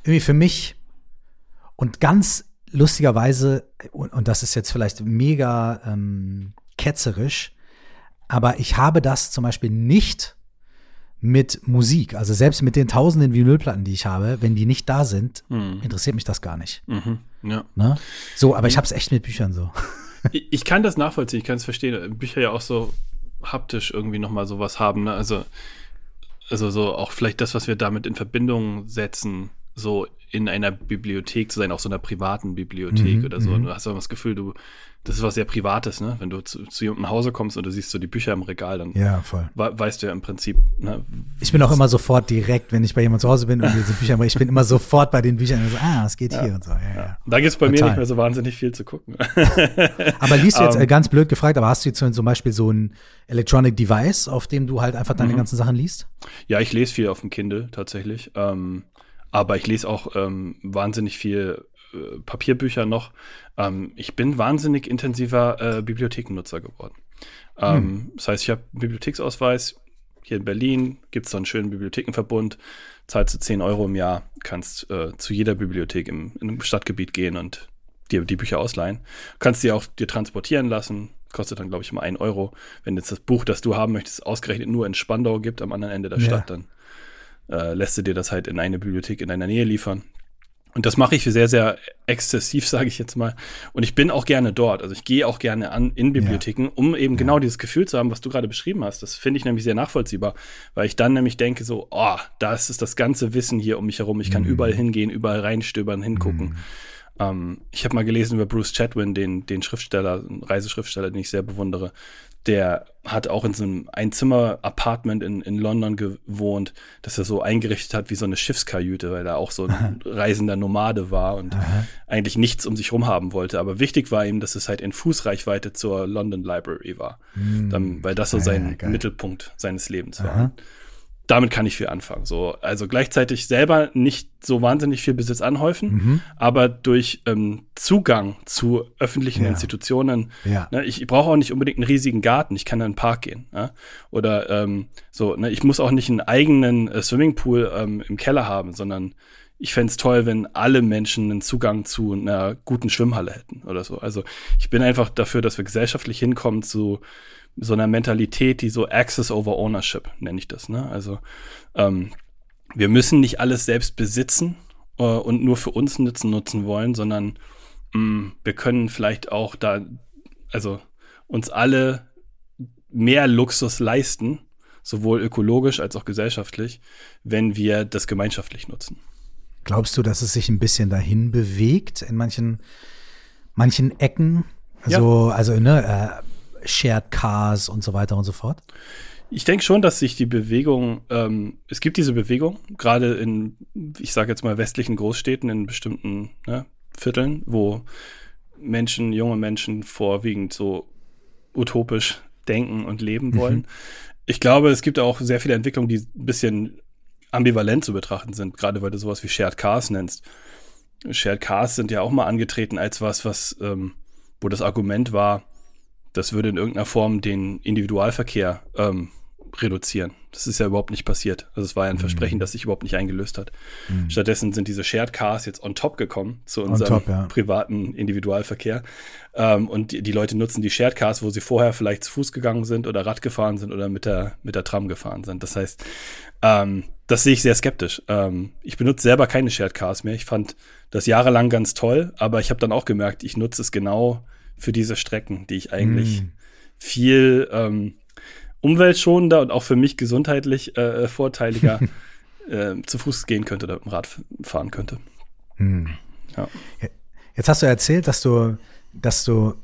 irgendwie für mich und ganz lustigerweise, und, und das ist jetzt vielleicht mega ähm, ketzerisch, aber ich habe das zum Beispiel nicht mit Musik. Also selbst mit den tausenden Vinylplatten, die ich habe, wenn die nicht da sind, mhm. interessiert mich das gar nicht. Mhm, ja. ne? So, aber ich habe es echt mit Büchern so ich, ich, kann das nachvollziehen, ich kann es verstehen. Bücher ja auch so haptisch irgendwie nochmal sowas haben. Ne? Also, also so auch vielleicht das, was wir damit in Verbindung setzen, so in einer Bibliothek zu sein, auch so einer privaten Bibliothek mhm, oder so. Und mhm. du hast auch das Gefühl, du das ist was sehr Privates, ne? Wenn du zu, zu jemandem nach Hause kommst und du siehst so die Bücher im Regal, dann ja, weißt du ja im Prinzip. Ne, ich bin auch immer sofort direkt, wenn ich bei jemandem zu Hause bin und diese Bücher, ich bin immer sofort bei den Büchern und so, ah, es geht ja. hier und so. Ja, ja. Da gibt es bei Total. mir nicht mehr so wahnsinnig viel zu gucken. aber liest du jetzt um, ähm. ganz blöd gefragt, aber hast du jetzt zum Beispiel so ein Electronic Device, auf dem du halt einfach deine mhm. ganzen Sachen liest? Ja, ich lese viel auf dem Kindle tatsächlich. Ähm, aber ich lese auch ähm, wahnsinnig viel äh, Papierbücher noch. Ähm, ich bin wahnsinnig intensiver äh, Bibliothekennutzer geworden. Ähm, hm. Das heißt, ich habe einen Bibliotheksausweis. Hier in Berlin gibt es so einen schönen Bibliothekenverbund. Zahlst du 10 Euro im Jahr, kannst äh, zu jeder Bibliothek im, einem Stadtgebiet gehen und dir die Bücher ausleihen. Kannst sie auch dir transportieren lassen. Kostet dann, glaube ich, immer 1 Euro. Wenn jetzt das Buch, das du haben möchtest, ausgerechnet nur in Spandau gibt, am anderen Ende der ja. Stadt, dann äh, lässt du dir das halt in eine Bibliothek in deiner Nähe liefern. Und das mache ich sehr, sehr exzessiv, sage ich jetzt mal. Und ich bin auch gerne dort. Also ich gehe auch gerne an in Bibliotheken, ja. um eben ja. genau dieses Gefühl zu haben, was du gerade beschrieben hast. Das finde ich nämlich sehr nachvollziehbar, weil ich dann nämlich denke so, oh, da ist es das ganze Wissen hier um mich herum. Ich kann mhm. überall hingehen, überall reinstöbern, hingucken. Mhm. Ähm, ich habe mal gelesen über Bruce Chatwin, den, den Schriftsteller, Reiseschriftsteller, den ich sehr bewundere der hat auch in so einem Einzimmer-Apartment in, in London gewohnt, das er so eingerichtet hat wie so eine Schiffskajüte, weil er auch so ein reisender Nomade war und Aha. eigentlich nichts um sich rum haben wollte. Aber wichtig war ihm, dass es halt in Fußreichweite zur London Library war, hm. Dann, weil das so sein ja, Mittelpunkt seines Lebens war. Damit kann ich viel anfangen. So, also gleichzeitig selber nicht so wahnsinnig viel Besitz anhäufen, mhm. aber durch ähm, Zugang zu öffentlichen ja. Institutionen. Ja. Ne, ich, ich brauche auch nicht unbedingt einen riesigen Garten. Ich kann in einen Park gehen. Ja? Oder ähm, so. Ne, ich muss auch nicht einen eigenen äh, Swimmingpool ähm, im Keller haben, sondern ich fände es toll, wenn alle Menschen einen Zugang zu einer guten Schwimmhalle hätten oder so. Also ich bin einfach dafür, dass wir gesellschaftlich hinkommen zu so einer Mentalität, die so Access over Ownership, nenne ich das. Ne? Also ähm, wir müssen nicht alles selbst besitzen äh, und nur für uns nutzen, nutzen wollen, sondern mh, mm, wir können vielleicht auch da, also uns alle mehr Luxus leisten, sowohl ökologisch als auch gesellschaftlich, wenn wir das gemeinschaftlich nutzen. Glaubst du, dass es sich ein bisschen dahin bewegt in manchen, manchen Ecken? Also, ja. also ne, äh, Shared Cars und so weiter und so fort? Ich denke schon, dass sich die Bewegung, ähm, es gibt diese Bewegung, gerade in, ich sage jetzt mal, westlichen Großstädten, in bestimmten ne, Vierteln, wo Menschen, junge Menschen vorwiegend so utopisch denken und leben wollen. Mhm. Ich glaube, es gibt auch sehr viele Entwicklungen, die ein bisschen ambivalent zu betrachten sind, gerade weil du sowas wie Shared Cars nennst. Shared Cars sind ja auch mal angetreten als was, was, ähm, wo das Argument war, das würde in irgendeiner Form den Individualverkehr ähm, reduzieren. Das ist ja überhaupt nicht passiert. Also es war ja ein mhm. Versprechen, das sich überhaupt nicht eingelöst hat. Mhm. Stattdessen sind diese Shared Cars jetzt on top gekommen zu unserem top, ja. privaten Individualverkehr. Ähm, und die, die, Leute nutzen die Shared Cars, wo sie vorher vielleicht zu Fuß gegangen sind oder Rad gefahren sind oder mit der, mit der Tram gefahren sind. Das heißt, ähm, das sehe ich sehr skeptisch. Ähm, ich benutze selber keine Shared Cars mehr. Ich fand das jahrelang ganz toll, aber ich habe dann auch gemerkt, ich nutze es genau für diese Strecken, die ich eigentlich mm. viel ähm, umweltschonender und auch für mich gesundheitlich äh, äh vorteiliger äh, zu Fuß gehen könnte oder mit dem Rad fahren könnte. Mm. Ja. Jetzt hast du erzählt, dass du, dass du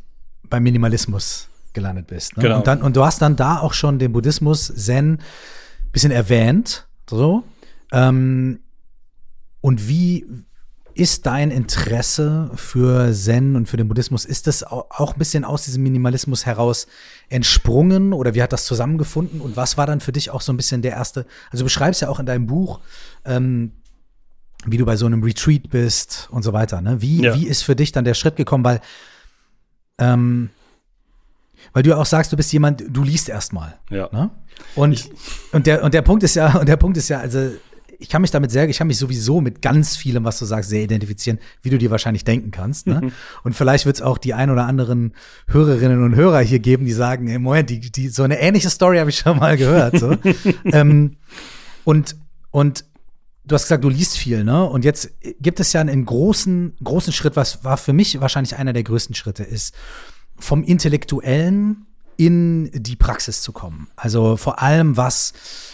beim Minimalismus gelandet bist. Ne? Genau. Und, dann, und du hast dann da auch schon den Buddhismus, Zen, bisschen erwähnt. So. Ähm, und wie, ist dein Interesse für Zen und für den Buddhismus, ist das auch ein bisschen aus diesem Minimalismus heraus entsprungen oder wie hat das zusammengefunden und was war dann für dich auch so ein bisschen der erste, also du beschreibst ja auch in deinem Buch, ähm, wie du bei so einem Retreat bist und so weiter, ne? Wie, ja. wie ist für dich dann der Schritt gekommen, weil, ähm, weil du ja auch sagst, du bist jemand, du liest erstmal. Ja. Ne? Und, und, der, und der Punkt ist ja, und der Punkt ist ja, also ich kann mich damit sehr, ich kann mich sowieso mit ganz vielem, was du sagst, sehr identifizieren, wie du dir wahrscheinlich denken kannst. Ne? Mhm. Und vielleicht wird es auch die ein oder anderen Hörerinnen und Hörer hier geben, die sagen, im Moment, die, die, so eine ähnliche Story habe ich schon mal gehört. So. ähm, und, und du hast gesagt, du liest viel, ne? Und jetzt gibt es ja einen großen, großen Schritt, was war für mich wahrscheinlich einer der größten Schritte ist, vom Intellektuellen in die Praxis zu kommen. Also vor allem was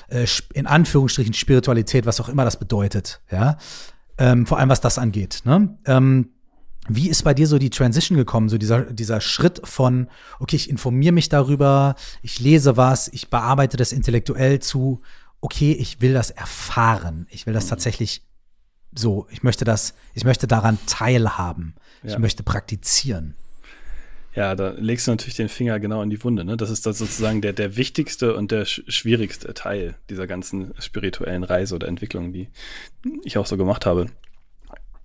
äh, in Anführungsstrichen Spiritualität, was auch immer das bedeutet, ja. Ähm, vor allem was das angeht. Ne? Ähm, wie ist bei dir so die Transition gekommen, so dieser, dieser Schritt von, okay, ich informiere mich darüber, ich lese was, ich bearbeite das intellektuell zu, okay, ich will das erfahren, ich will das mhm. tatsächlich so, ich möchte das, ich möchte daran teilhaben, ja. ich möchte praktizieren. Ja, da legst du natürlich den Finger genau in die Wunde. Ne? Das ist das sozusagen der, der wichtigste und der schwierigste Teil dieser ganzen spirituellen Reise oder Entwicklung, die ich auch so gemacht habe.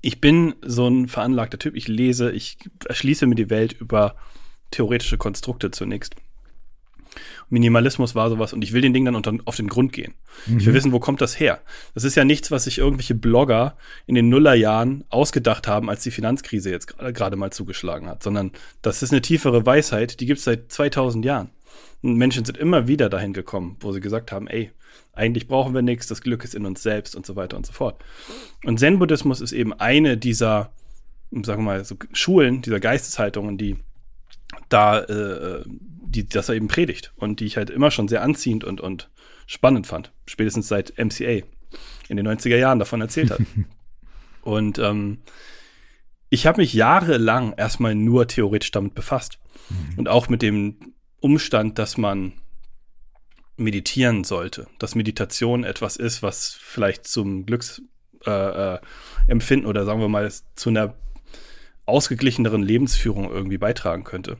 ich bin so ein veranlagter Typ. Ich lese, ich erschließe mir die Welt über theoretische Konstrukte zunächst. Minimalismus war sowas und ich will den Ding dann unter, auf den Grund gehen. Mhm. Ich will mhm. wissen, wo kommt das her? Das ist ja nichts, was sich irgendwelche Blogger in den Nullerjahren ausgedacht haben, als die Finanzkrise jetzt gerade mal zugeschlagen hat, sondern das ist eine tiefere Weisheit, die gibt es seit 2000 Jahren. Und Menschen sind immer wieder dahin gekommen, wo sie gesagt haben, ey, eigentlich brauchen wir nichts, das Glück ist in uns selbst und so weiter und so fort. Und Zen-Buddhismus ist eben eine dieser, sagen wir mal, so Schulen, dieser Geisteshaltungen, die da äh, die das er eben predigt und die ich halt immer schon sehr anziehend und, und spannend fand. Spätestens seit MCA in den 90er Jahren davon erzählt hat. und ähm, ich habe mich jahrelang erstmal nur theoretisch damit befasst. Mhm. Und auch mit dem Umstand, dass man meditieren sollte. Dass Meditation etwas ist, was vielleicht zum Glücksempfinden äh, äh, oder sagen wir mal zu einer ausgeglicheneren Lebensführung irgendwie beitragen könnte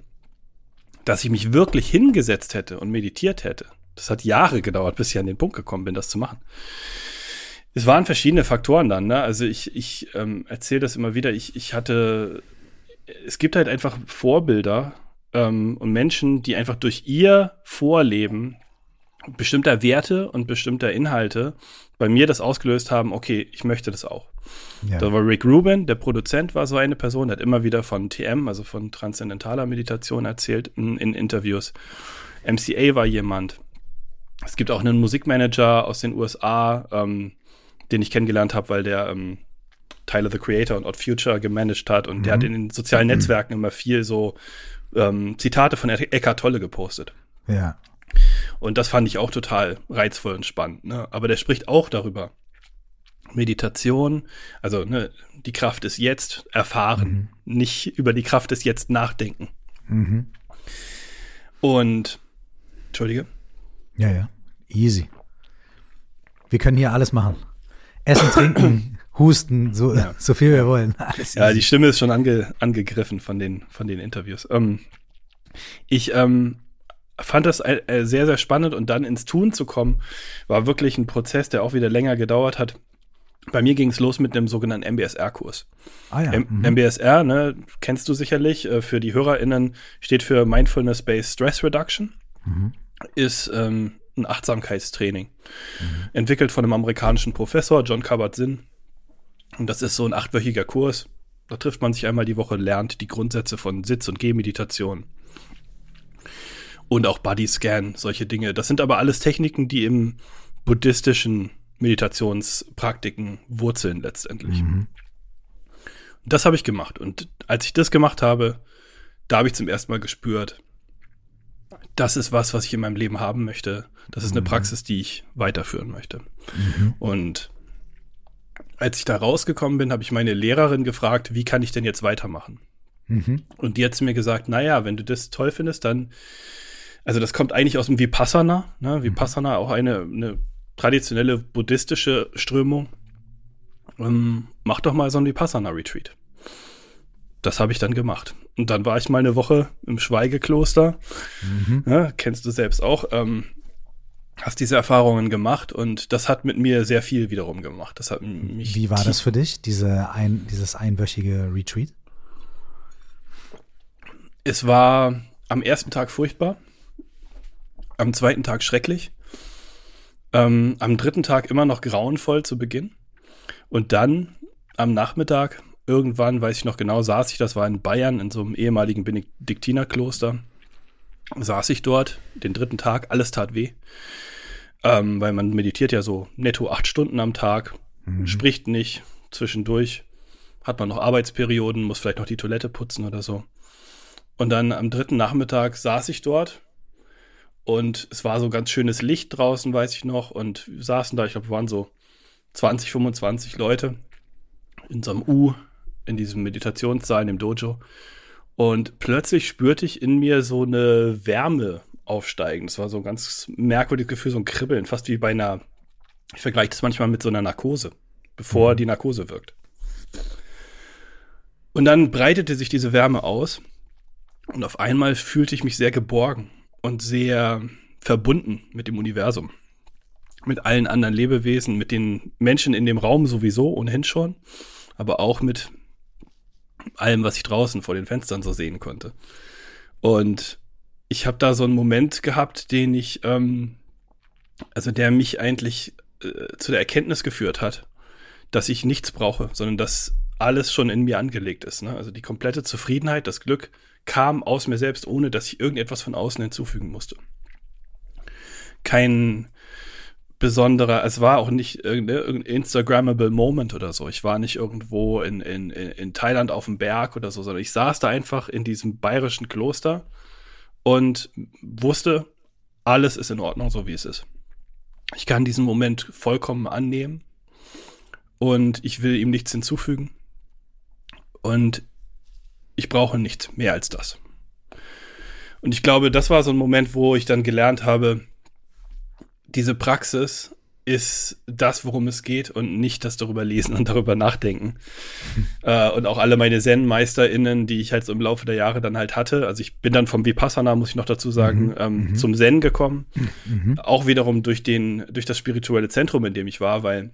dass ich mich wirklich hingesetzt hätte und meditiert hätte. Das hat Jahre gedauert, bis ich an den Punkt gekommen bin, das zu machen. Es waren verschiedene Faktoren dann, ne? Also ich, ich ähm, erzähle das immer wieder. Ich, ich hatte, es gibt halt einfach Vorbilder ähm, und Menschen, die einfach durch ihr Vorleben bestimmter Werte und bestimmter Inhalte bei mir das ausgelöst haben, okay, ich möchte das auch. Ja. Da war Rick Rubin, der Produzent, war so eine Person, der hat immer wieder von TM, also von transzendentaler Meditation erzählt in, in Interviews. MCA war jemand. Es gibt auch einen Musikmanager aus den USA, ähm, den ich kennengelernt habe, weil der ähm, Tyler the Creator und Odd Future gemanagt hat und mhm. der hat in den sozialen mhm. Netzwerken immer viel so ähm, Zitate von Eckhart Tolle gepostet. Ja. Und das fand ich auch total reizvoll und spannend. Ne? Aber der spricht auch darüber. Meditation, also ne, die Kraft ist jetzt erfahren, mhm. nicht über die Kraft ist jetzt nachdenken. Mhm. Und, Entschuldige. Ja, ja, easy. Wir können hier alles machen. Essen, trinken, husten, so, ja. so viel wir wollen. Alles ja, die Stimme ist schon ange, angegriffen von den, von den Interviews. Ähm, ich ähm, fand das äh, äh, sehr, sehr spannend und dann ins Tun zu kommen, war wirklich ein Prozess, der auch wieder länger gedauert hat. Bei mir ging es los mit einem sogenannten MBSR-Kurs. Ah ja. Mhm. MBSR, ne, kennst du sicherlich, äh, für die HörerInnen steht für Mindfulness-Based Stress Reduction. Mhm. Ist ähm, ein Achtsamkeitstraining. Mhm. Entwickelt von einem amerikanischen Professor, John Kabat-Zinn. Und das ist so ein achtwöchiger Kurs. Da trifft man sich einmal die Woche, lernt die Grundsätze von Sitz- und Gehmeditation und auch Bodyscan, solche Dinge. Das sind aber alles Techniken, die im buddhistischen Meditationspraktiken wurzeln letztendlich. Mhm. Das habe ich gemacht. Und als ich das gemacht habe, da habe ich zum ersten Mal gespürt, das ist was, was ich in meinem Leben haben möchte. Das ist eine mhm. Praxis, die ich weiterführen möchte. Mhm. Und als ich da rausgekommen bin, habe ich meine Lehrerin gefragt, wie kann ich denn jetzt weitermachen? Mhm. Und die hat mir gesagt, naja, wenn du das toll findest, dann also das kommt eigentlich aus dem Vipassana. Ne? Vipassana auch eine, eine traditionelle buddhistische Strömung. Ähm, mach doch mal so ein Vipassana-Retreat. Das habe ich dann gemacht. Und dann war ich mal eine Woche im Schweigekloster. Mhm. Ja, kennst du selbst auch. Ähm, hast diese Erfahrungen gemacht und das hat mit mir sehr viel wiederum gemacht. Das hat mich Wie war das für dich, diese ein, dieses einwöchige Retreat? Es war am ersten Tag furchtbar am zweiten Tag schrecklich, ähm, am dritten Tag immer noch grauenvoll zu Beginn und dann am Nachmittag, irgendwann, weiß ich noch genau, saß ich, das war in Bayern, in so einem ehemaligen Benediktinerkloster, saß ich dort den dritten Tag, alles tat weh, ähm, weil man meditiert ja so netto acht Stunden am Tag, mhm. spricht nicht, zwischendurch hat man noch Arbeitsperioden, muss vielleicht noch die Toilette putzen oder so. Und dann am dritten Nachmittag saß ich dort und es war so ganz schönes Licht draußen, weiß ich noch. Und wir saßen da, ich glaube, waren so 20, 25 Leute in so einem U, in diesem Meditationssaal, in dem Dojo. Und plötzlich spürte ich in mir so eine Wärme aufsteigen. Das war so ein ganz merkwürdiges Gefühl, so ein Kribbeln, fast wie bei einer, ich vergleiche das manchmal mit so einer Narkose, bevor mhm. die Narkose wirkt. Und dann breitete sich diese Wärme aus und auf einmal fühlte ich mich sehr geborgen und sehr verbunden mit dem Universum. Mit allen anderen Lebewesen, mit den Menschen in dem Raum sowieso ohnehin schon. aber auch mit allem, was ich draußen vor den Fenstern so sehen konnte. Und ich habe da so einen Moment gehabt, den ich, ähm, also der mich eigentlich äh, zu der Erkenntnis geführt hat, dass ich nichts brauche, sondern dass alles schon in mir angelegt ist. Ne? Also die komplette Zufriedenheit, das Glück kam aus mir selbst, ohne dass ich irgendetwas von außen hinzufügen musste. Kein besonderer, es war auch nicht irgendein Instagrammable Moment oder so. Ich war nicht irgendwo in, in, in Thailand auf dem Berg oder so, sondern ich saß da einfach in diesem bayerischen Kloster und wusste, alles ist in Ordnung, so wie es ist. Ich kann diesen Moment vollkommen annehmen und ich will ihm nichts hinzufügen. Und ich brauche nichts mehr als das. Und ich glaube, das war so ein Moment, wo ich dann gelernt habe, diese Praxis ist das, worum es geht und nicht das darüber lesen und darüber nachdenken. äh, und auch alle meine Zen-MeisterInnen, die ich halt so im Laufe der Jahre dann halt hatte. Also ich bin dann vom Vipassana, muss ich noch dazu sagen, mhm. ähm, mhm. zum Zen gekommen. Mhm. Auch wiederum durch den, durch das spirituelle Zentrum, in dem ich war, weil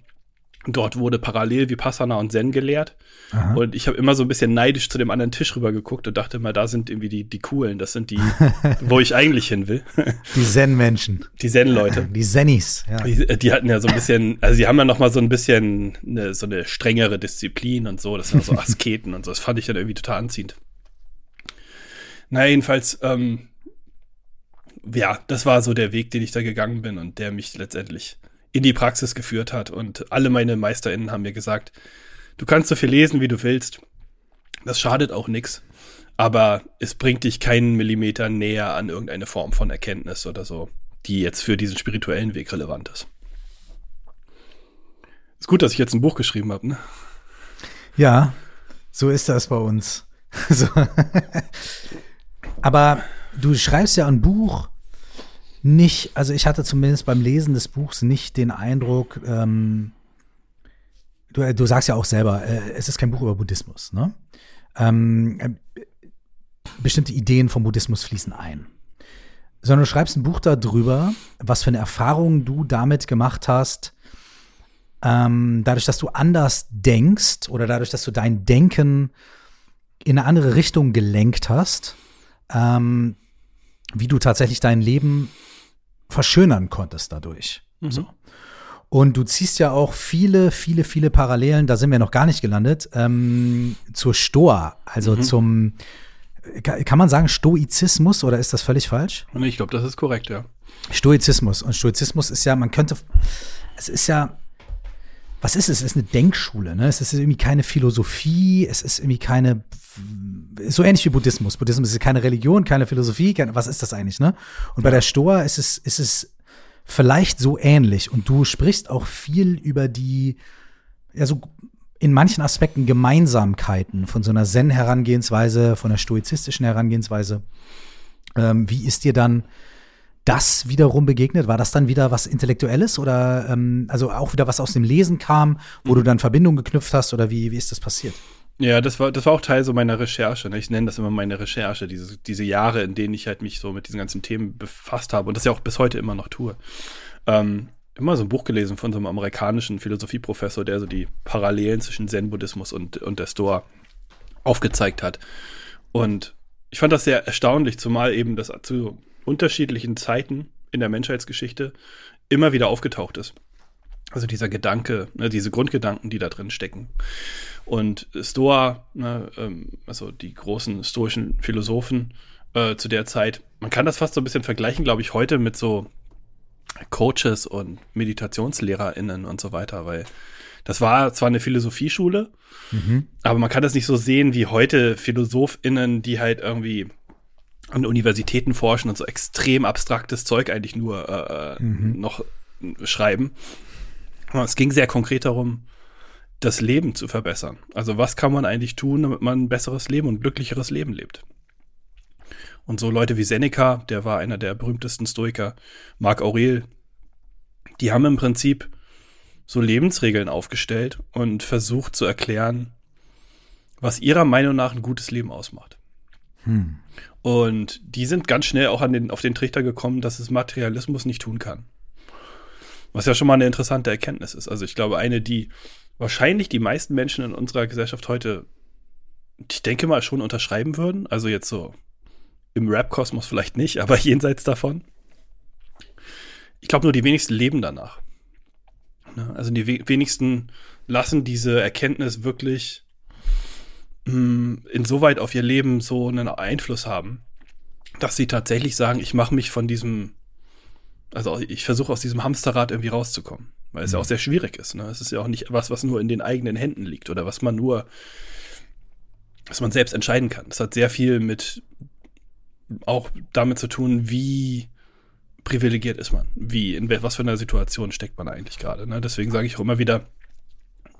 Dort wurde parallel Vipassana und Zen gelehrt. Aha. Und ich habe immer so ein bisschen neidisch zu dem anderen Tisch rüber geguckt und dachte immer, da sind irgendwie die, die coolen, das sind die, wo ich eigentlich hin will. Die Zen-Menschen. Die Zen-Leute. Die Zennis, ja. Die, die, hatten ja so ein bisschen, also die haben ja noch mal so ein bisschen eine, so eine strengere Disziplin und so. Das waren so Asketen und so. Das fand ich dann irgendwie total anziehend. Na, jedenfalls, ähm, ja, das war so der Weg, den ich da gegangen bin und der mich letztendlich in die Praxis geführt hat. Und alle meine MeisterInnen haben mir gesagt, du kannst so viel lesen, wie du willst. Das schadet auch nichts. Aber es bringt dich keinen Millimeter näher an irgendeine Form von Erkenntnis oder so, die jetzt für diesen spirituellen Weg relevant ist. Ist gut, dass ich jetzt ein Buch geschrieben habe, ne? Ja, so ist das bei uns. so. Aber du schreibst ja ein Buch nicht, also ich hatte zumindest beim Lesen des Buchs nicht den Eindruck, ähm, du, du sagst ja auch selber, äh, es ist kein Buch über Buddhismus, ne? Ähm, äh, bestimmte Ideen vom Buddhismus fließen ein. Sondern du schreibst ein Buch darüber, was für eine Erfahrung du damit gemacht hast, ähm, dadurch, dass du anders denkst oder dadurch, dass du dein Denken in eine andere Richtung gelenkt hast, ähm, wie du tatsächlich dein Leben verschönern konntest dadurch. Mhm. So. Und du ziehst ja auch viele, viele, viele Parallelen, da sind wir noch gar nicht gelandet, ähm, zur Stoa, also mhm. zum, kann man sagen Stoizismus oder ist das völlig falsch? Ich glaube, das ist korrekt, ja. Stoizismus. Und Stoizismus ist ja, man könnte, es ist ja, was ist es? Es ist eine Denkschule, ne? Es ist irgendwie keine Philosophie, es ist irgendwie keine, so ähnlich wie Buddhismus. Buddhismus ist keine Religion, keine Philosophie, keine, was ist das eigentlich, ne? Und bei der Stoa ist es, ist es vielleicht so ähnlich. Und du sprichst auch viel über die, ja, so in manchen Aspekten Gemeinsamkeiten von so einer Zen-Herangehensweise, von einer stoizistischen Herangehensweise. Ähm, wie ist dir dann das wiederum begegnet? War das dann wieder was Intellektuelles oder ähm, also auch wieder was aus dem Lesen kam, wo mhm. du dann Verbindung geknüpft hast oder wie, wie ist das passiert? Ja, das war, das war auch Teil so meiner Recherche. Ne? Ich nenne das immer meine Recherche, diese, diese Jahre, in denen ich halt mich so mit diesen ganzen Themen befasst habe und das ja auch bis heute immer noch tue. Ähm, immer so ein Buch gelesen von so einem amerikanischen Philosophieprofessor, der so die Parallelen zwischen Zen-Buddhismus und, und der Stoa aufgezeigt hat. Und ich fand das sehr erstaunlich, zumal eben das zu unterschiedlichen Zeiten in der Menschheitsgeschichte immer wieder aufgetaucht ist. Also dieser Gedanke, ne, diese Grundgedanken, die da drin stecken. Und Stoa, ne, ähm, also die großen stoischen Philosophen äh, zu der Zeit, man kann das fast so ein bisschen vergleichen, glaube ich, heute mit so Coaches und MeditationslehrerInnen und so weiter, weil das war zwar eine Philosophieschule, mhm. aber man kann das nicht so sehen wie heute PhilosophInnen, die halt irgendwie an Universitäten forschen und so extrem abstraktes Zeug eigentlich nur äh, äh, mhm. noch schreiben. Es ging sehr konkret darum, das Leben zu verbessern. Also was kann man eigentlich tun, damit man ein besseres Leben und glücklicheres Leben lebt? Und so Leute wie Seneca, der war einer der berühmtesten Stoiker, Marc Aurel, die haben im Prinzip so Lebensregeln aufgestellt und versucht zu erklären, was ihrer Meinung nach ein gutes Leben ausmacht. Hm. Und die sind ganz schnell auch den, auf den Trichter gekommen, dass es Materialismus nicht tun kann. Was ja schon mal eine interessante Erkenntnis ist. Also ich glaube, eine, die wahrscheinlich die meisten Menschen in unserer Gesellschaft heute, ich denke mal, schon unterschreiben würden. Also jetzt so im Rap-Kosmos vielleicht nicht, aber jenseits davon. Ich glaube, nur die wenigsten leben danach. Ne? Also die wenigsten lassen diese Erkenntnis wirklich hm, insoweit auf ihr Leben so einen Einfluss haben, dass sie tatsächlich sagen, ich mache mich von diesem, also ich versuche aus diesem Hamsterrad irgendwie rauszukommen. Weil es ja auch mhm. sehr schwierig ist. Ne? Es ist ja auch nicht was, was nur in den eigenen Händen liegt oder was man nur, was man selbst entscheiden kann. Es hat sehr viel mit auch damit zu tun, wie privilegiert ist man? Wie, in was für einer Situation steckt man eigentlich gerade? Ne? Deswegen sage ich auch immer wieder,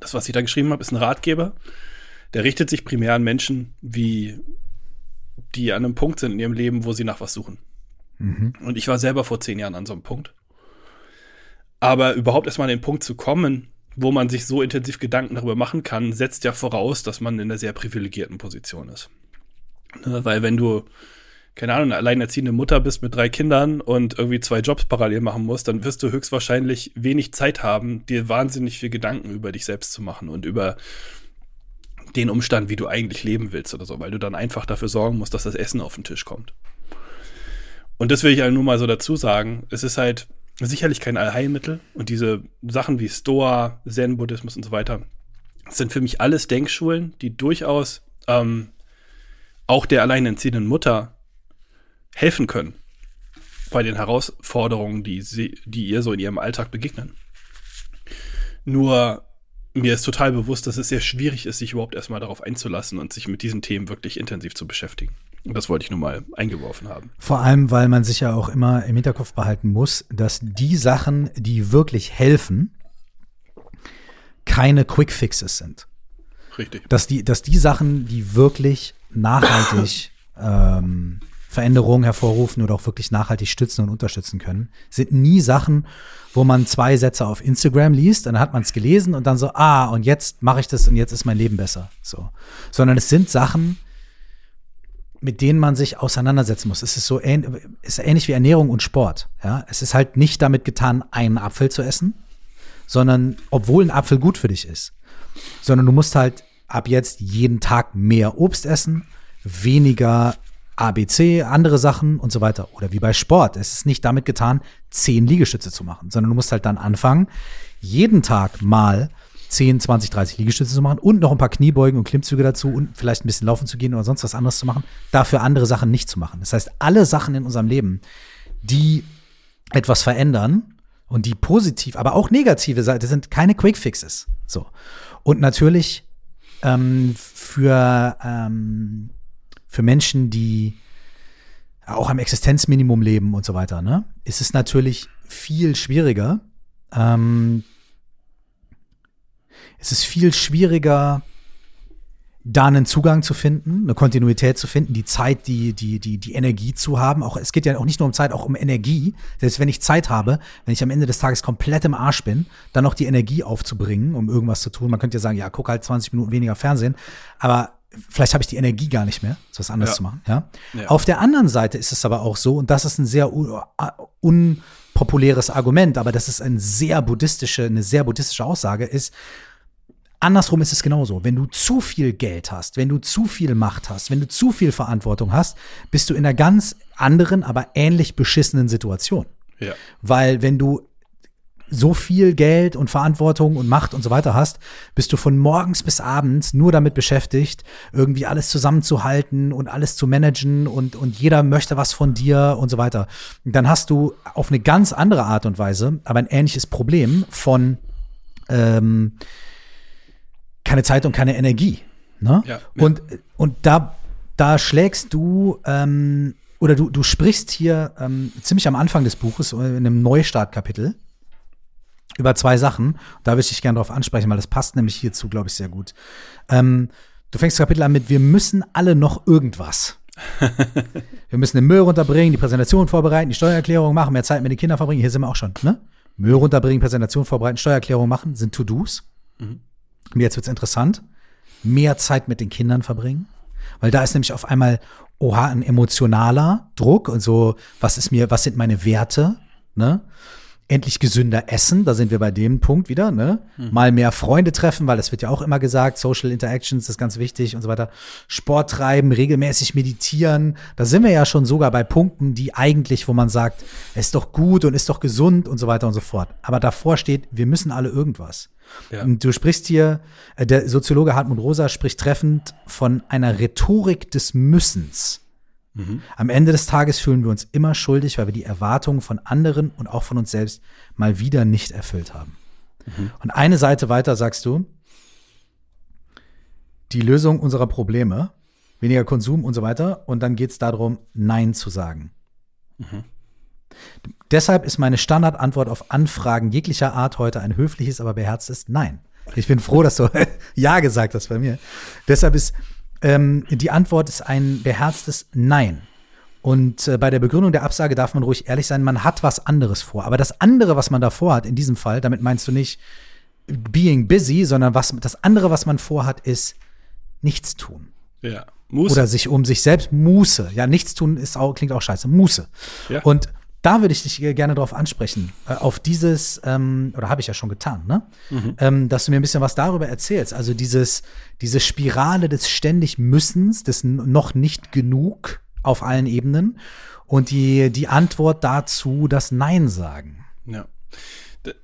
das, was ich da geschrieben habe, ist ein Ratgeber. Der richtet sich primär an Menschen, wie die an einem Punkt sind in ihrem Leben, wo sie nach was suchen. Mhm. Und ich war selber vor zehn Jahren an so einem Punkt. Aber überhaupt erstmal an den Punkt zu kommen, wo man sich so intensiv Gedanken darüber machen kann, setzt ja voraus, dass man in einer sehr privilegierten Position ist. Ne? Weil wenn du keine Ahnung, eine alleinerziehende Mutter bist mit drei Kindern und irgendwie zwei Jobs parallel machen musst, dann wirst du höchstwahrscheinlich wenig Zeit haben, dir wahnsinnig viel Gedanken über dich selbst zu machen und über den Umstand, wie du eigentlich leben willst oder so, weil du dann einfach dafür sorgen musst, dass das Essen auf den Tisch kommt. Und das will ich halt nur mal so dazu sagen. Es ist halt sicherlich kein Allheilmittel und diese Sachen wie Stoa, Zen-Buddhismus und so weiter sind für mich alles Denkschulen, die durchaus ähm, auch der alleinerziehenden Mutter helfen können bei den Herausforderungen, die, sie, die ihr so in ihrem Alltag begegnen. Nur mir ist total bewusst, dass es sehr schwierig ist, sich überhaupt erstmal darauf einzulassen und sich mit diesen Themen wirklich intensiv zu beschäftigen. Das wollte ich nur mal eingeworfen haben. Vor allem, weil man sich ja auch immer im Hinterkopf behalten muss, dass die Sachen, die wirklich helfen, keine Quick Fixes sind. Richtig. Dass die, dass die Sachen, die wirklich nachhaltig ähm, Veränderungen hervorrufen oder auch wirklich nachhaltig stützen und unterstützen können. Sind nie Sachen, wo man zwei Sätze auf Instagram liest, dann hat man es gelesen und dann so, ah, und jetzt mache ich das und jetzt ist mein Leben besser. So. Sondern es sind Sachen, mit denen man sich auseinandersetzen muss. Es ist so ähn ist ähnlich wie Ernährung und Sport. Ja, es ist halt nicht damit getan, einen Apfel zu essen, sondern obwohl ein Apfel gut für dich ist, sondern du musst halt ab jetzt jeden Tag mehr Obst essen, weniger ABC, andere Sachen und so weiter. Oder wie bei Sport. Es ist nicht damit getan, zehn Liegestütze zu machen, sondern du musst halt dann anfangen, jeden Tag mal 10, 20, 30 Liegestütze zu machen und noch ein paar Kniebeugen und Klimmzüge dazu und vielleicht ein bisschen laufen zu gehen oder sonst was anderes zu machen, dafür andere Sachen nicht zu machen. Das heißt, alle Sachen in unserem Leben, die etwas verändern und die positiv, aber auch negative Seite sind keine Quick Fixes. So. Und natürlich ähm, für ähm, für Menschen, die auch am Existenzminimum leben und so weiter, ne, ist es natürlich viel schwieriger. Ähm, es ist viel schwieriger, da einen Zugang zu finden, eine Kontinuität zu finden, die Zeit, die, die, die, die Energie zu haben. Auch, es geht ja auch nicht nur um Zeit, auch um Energie. Selbst wenn ich Zeit habe, wenn ich am Ende des Tages komplett im Arsch bin, dann noch die Energie aufzubringen, um irgendwas zu tun. Man könnte ja sagen, ja, guck halt 20 Minuten weniger Fernsehen. Aber vielleicht habe ich die Energie gar nicht mehr, was anderes ja. zu machen. Ja? ja? Auf der anderen Seite ist es aber auch so, und das ist ein sehr unpopuläres Argument, aber das ist eine sehr buddhistische, eine sehr buddhistische Aussage, ist, andersrum ist es genauso. Wenn du zu viel Geld hast, wenn du zu viel Macht hast, wenn du zu viel Verantwortung hast, bist du in einer ganz anderen, aber ähnlich beschissenen Situation. Ja. Weil wenn du so viel Geld und Verantwortung und Macht und so weiter hast, bist du von morgens bis abends nur damit beschäftigt, irgendwie alles zusammenzuhalten und alles zu managen und, und jeder möchte was von dir und so weiter. dann hast du auf eine ganz andere Art und Weise, aber ein ähnliches Problem von ähm, keine Zeit und keine Energie. Ne? Ja, ja. Und, und da, da schlägst du ähm, oder du, du sprichst hier ähm, ziemlich am Anfang des Buches in einem Neustartkapitel über zwei Sachen. Da würde ich dich gerne drauf ansprechen, weil das passt nämlich hierzu, glaube ich, sehr gut. Ähm, du fängst das Kapitel an mit, wir müssen alle noch irgendwas. wir müssen den Müll runterbringen, die Präsentation vorbereiten, die Steuererklärung machen, mehr Zeit mit den Kindern verbringen. Hier sind wir auch schon, ne? Müll runterbringen, Präsentation vorbereiten, Steuererklärung machen, sind To-Dos. Mhm. Und jetzt wird's interessant. Mehr Zeit mit den Kindern verbringen. Weil da ist nämlich auf einmal, oha, ein emotionaler Druck und so, was ist mir, was sind meine Werte, ne? endlich gesünder essen, da sind wir bei dem Punkt wieder, ne? Mhm. Mal mehr Freunde treffen, weil das wird ja auch immer gesagt, Social Interactions ist ganz wichtig und so weiter. Sport treiben, regelmäßig meditieren, da sind wir ja schon sogar bei Punkten, die eigentlich, wo man sagt, es ist doch gut und ist doch gesund und so weiter und so fort. Aber davor steht, wir müssen alle irgendwas. Ja. Du sprichst hier, äh, der Soziologe Hartmut Rosa spricht treffend von einer Rhetorik des Müssens. Mhm. Am Ende des Tages fühlen wir uns immer schuldig, weil wir die Erwartungen von anderen und auch von uns selbst mal wieder nicht erfüllt haben. Mhm. Und eine Seite weiter sagst du, die Lösung unserer Probleme, weniger Konsum und so weiter. Und dann geht es darum, Nein zu sagen. Mhm. Deshalb ist meine Standardantwort auf Anfragen jeglicher Art heute ein höfliches, aber beherztes Nein. Ich bin froh, dass du Ja gesagt hast bei mir. Deshalb ist ähm, die Antwort ist ein beherztes Nein. Und äh, bei der Begründung der Absage darf man ruhig ehrlich sein, man hat was anderes vor. Aber das andere, was man davor hat, in diesem Fall, damit meinst du nicht being busy, sondern was, das andere, was man vorhat, ist nichts tun. Ja. Muße. Oder sich um sich selbst Muße. Ja, nichts tun ist auch, klingt auch scheiße. Muße. Ja. Und da würde ich dich gerne darauf ansprechen, äh, auf dieses, ähm, oder habe ich ja schon getan, ne? Mhm. Ähm, dass du mir ein bisschen was darüber erzählst. Also dieses, diese Spirale des ständig Müssens, des noch nicht genug auf allen Ebenen und die, die Antwort dazu, das Nein sagen. Ja.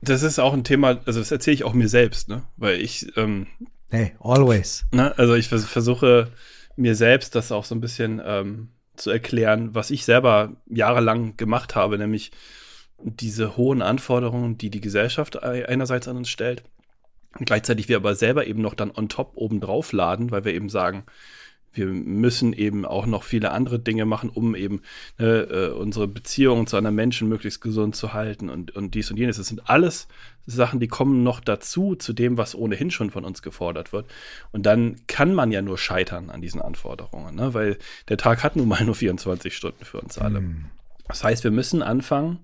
Das ist auch ein Thema, also das erzähle ich auch mir selbst, ne? Weil ich, ähm, Hey, always. Ne? Also ich versuche mir selbst das auch so ein bisschen ähm, zu erklären, was ich selber jahrelang gemacht habe, nämlich diese hohen Anforderungen, die die Gesellschaft einerseits an uns stellt, gleichzeitig wir aber selber eben noch dann on top oben drauf laden, weil wir eben sagen, wir müssen eben auch noch viele andere Dinge machen, um eben ne, äh, unsere Beziehungen zu anderen Menschen möglichst gesund zu halten und, und dies und jenes. Das sind alles Sachen, die kommen noch dazu, zu dem, was ohnehin schon von uns gefordert wird. Und dann kann man ja nur scheitern an diesen Anforderungen, ne? weil der Tag hat nun mal nur 24 Stunden für uns alle. Mm. Das heißt, wir müssen anfangen,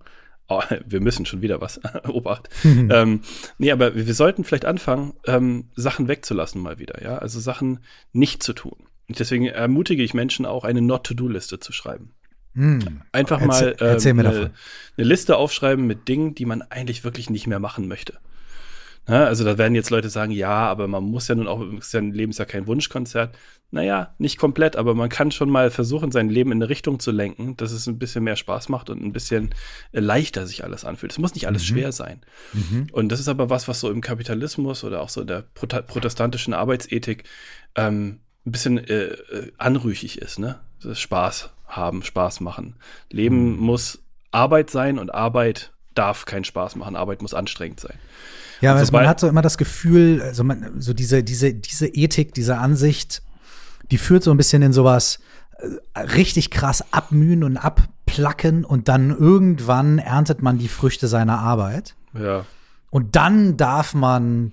Oh, wir müssen schon wieder was, Obacht. Mhm. Ähm, nee, aber wir, wir, sollten vielleicht anfangen, ähm, Sachen wegzulassen mal wieder, ja. Also Sachen nicht zu tun. Und deswegen ermutige ich Menschen auch, eine Not-to-Do-Liste zu schreiben. Hm. Einfach mal äh, eine, eine, Liste aufschreiben mit Dingen, die man eigentlich wirklich nicht mehr machen möchte. Na, also da werden jetzt Leute sagen, ja, aber man muss ja nun auch, sein Leben ist ja kein Wunschkonzert. Naja, nicht komplett, aber man kann schon mal versuchen, sein Leben in eine Richtung zu lenken, dass es ein bisschen mehr Spaß macht und ein bisschen äh, leichter sich alles anfühlt. Es muss nicht alles mhm. schwer sein. Mhm. Und das ist aber was, was so im Kapitalismus oder auch so in der protestantischen Arbeitsethik ähm, ein bisschen äh, äh, anrüchig ist, ne? Spaß haben, Spaß machen. Leben mhm. muss Arbeit sein und Arbeit darf keinen Spaß machen. Arbeit muss anstrengend sein. Ja, also man hat so immer das Gefühl, also man, so diese, diese, diese Ethik, diese Ansicht, die führt so ein bisschen in sowas äh, richtig krass abmühen und abplacken und dann irgendwann erntet man die Früchte seiner Arbeit. Ja. Und dann darf man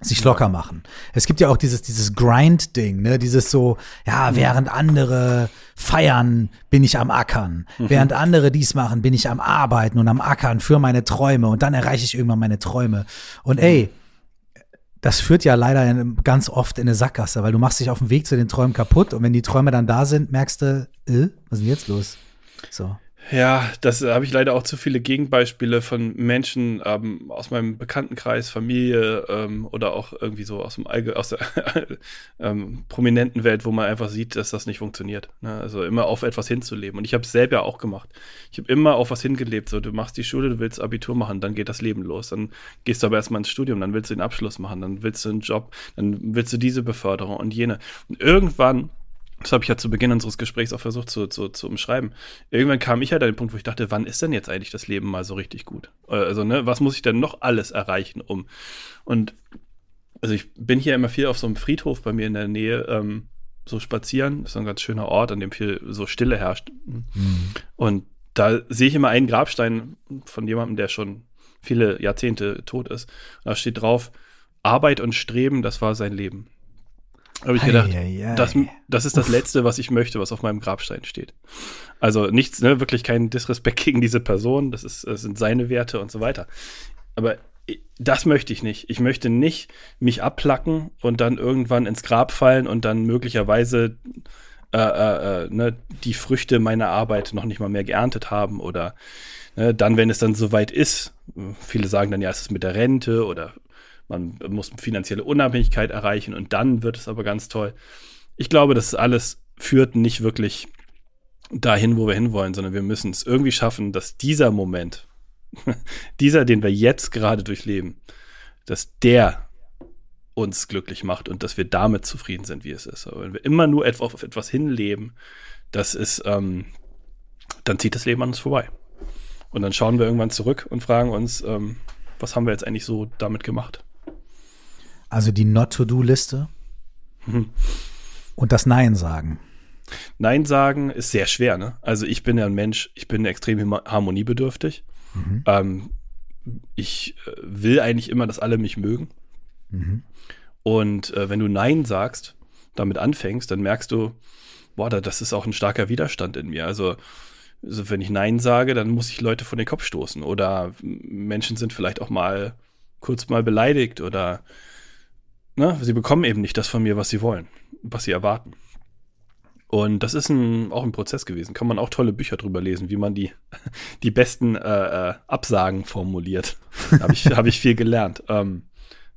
sich locker machen. Es gibt ja auch dieses, dieses Grind-Ding, ne? Dieses so, ja, während andere feiern, bin ich am Ackern. Mhm. Während andere dies machen, bin ich am Arbeiten und am Ackern für meine Träume und dann erreiche ich irgendwann meine Träume. Und ey, das führt ja leider ganz oft in eine Sackgasse, weil du machst dich auf dem Weg zu den Träumen kaputt und wenn die Träume dann da sind, merkst du, äh, was ist denn jetzt los? So. Ja, das habe ich leider auch zu viele Gegenbeispiele von Menschen ähm, aus meinem Bekanntenkreis, Familie ähm, oder auch irgendwie so aus, dem Allge aus der ähm, prominenten Welt, wo man einfach sieht, dass das nicht funktioniert. Ne? Also immer auf etwas hinzuleben. Und ich habe es selber auch gemacht. Ich habe immer auf was hingelebt. So, du machst die Schule, du willst Abitur machen, dann geht das Leben los. Dann gehst du aber erstmal ins Studium, dann willst du den Abschluss machen, dann willst du einen Job, dann willst du diese Beförderung und jene. Und irgendwann das habe ich ja zu Beginn unseres Gesprächs auch versucht zu, zu, zu umschreiben. Irgendwann kam ich halt an den Punkt, wo ich dachte, wann ist denn jetzt eigentlich das Leben mal so richtig gut? Äh, also, ne, was muss ich denn noch alles erreichen, um? Und also ich bin hier immer viel auf so einem Friedhof bei mir in der Nähe, ähm, so spazieren. Das ist ein ganz schöner Ort, an dem viel so Stille herrscht. Mhm. Und da sehe ich immer einen Grabstein von jemandem, der schon viele Jahrzehnte tot ist. Da steht drauf, Arbeit und Streben, das war sein Leben habe ich gedacht, ei, ei, ei. Das, das ist das Uff. Letzte, was ich möchte, was auf meinem Grabstein steht. Also nichts, ne, wirklich kein Disrespekt gegen diese Person, das, ist, das sind seine Werte und so weiter. Aber das möchte ich nicht. Ich möchte nicht mich abplacken und dann irgendwann ins Grab fallen und dann möglicherweise äh, äh, äh, ne, die Früchte meiner Arbeit noch nicht mal mehr geerntet haben oder Ne, dann, wenn es dann soweit ist, viele sagen dann, ja, es ist mit der Rente oder man muss finanzielle Unabhängigkeit erreichen und dann wird es aber ganz toll. Ich glaube, das alles führt nicht wirklich dahin, wo wir hinwollen, sondern wir müssen es irgendwie schaffen, dass dieser Moment, dieser, den wir jetzt gerade durchleben, dass der uns glücklich macht und dass wir damit zufrieden sind, wie es ist. Aber wenn wir immer nur auf etwas hinleben, das ist, ähm, dann zieht das Leben an uns vorbei. Und dann schauen wir irgendwann zurück und fragen uns, ähm, was haben wir jetzt eigentlich so damit gemacht? Also die Not-to-Do-Liste mhm. und das Nein sagen. Nein sagen ist sehr schwer, ne? Also ich bin ja ein Mensch, ich bin extrem harmoniebedürftig. Mhm. Ähm, ich äh, will eigentlich immer, dass alle mich mögen. Mhm. Und äh, wenn du Nein sagst, damit anfängst, dann merkst du, boah, das ist auch ein starker Widerstand in mir. Also also wenn ich Nein sage, dann muss ich Leute vor den Kopf stoßen. Oder Menschen sind vielleicht auch mal kurz mal beleidigt oder ne, sie bekommen eben nicht das von mir, was sie wollen, was sie erwarten. Und das ist ein, auch ein Prozess gewesen. Kann man auch tolle Bücher drüber lesen, wie man die, die besten äh, äh, Absagen formuliert. Habe ich, hab ich viel gelernt. Ähm,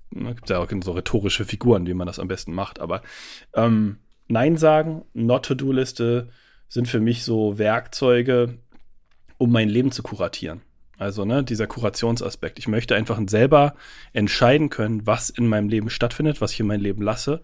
ne, gibt ja auch so rhetorische Figuren, wie man das am besten macht. Aber ähm, Nein sagen, Not-to-Do-Liste, sind für mich so Werkzeuge, um mein Leben zu kuratieren. Also ne, dieser Kurationsaspekt. Ich möchte einfach selber entscheiden können, was in meinem Leben stattfindet, was ich in mein Leben lasse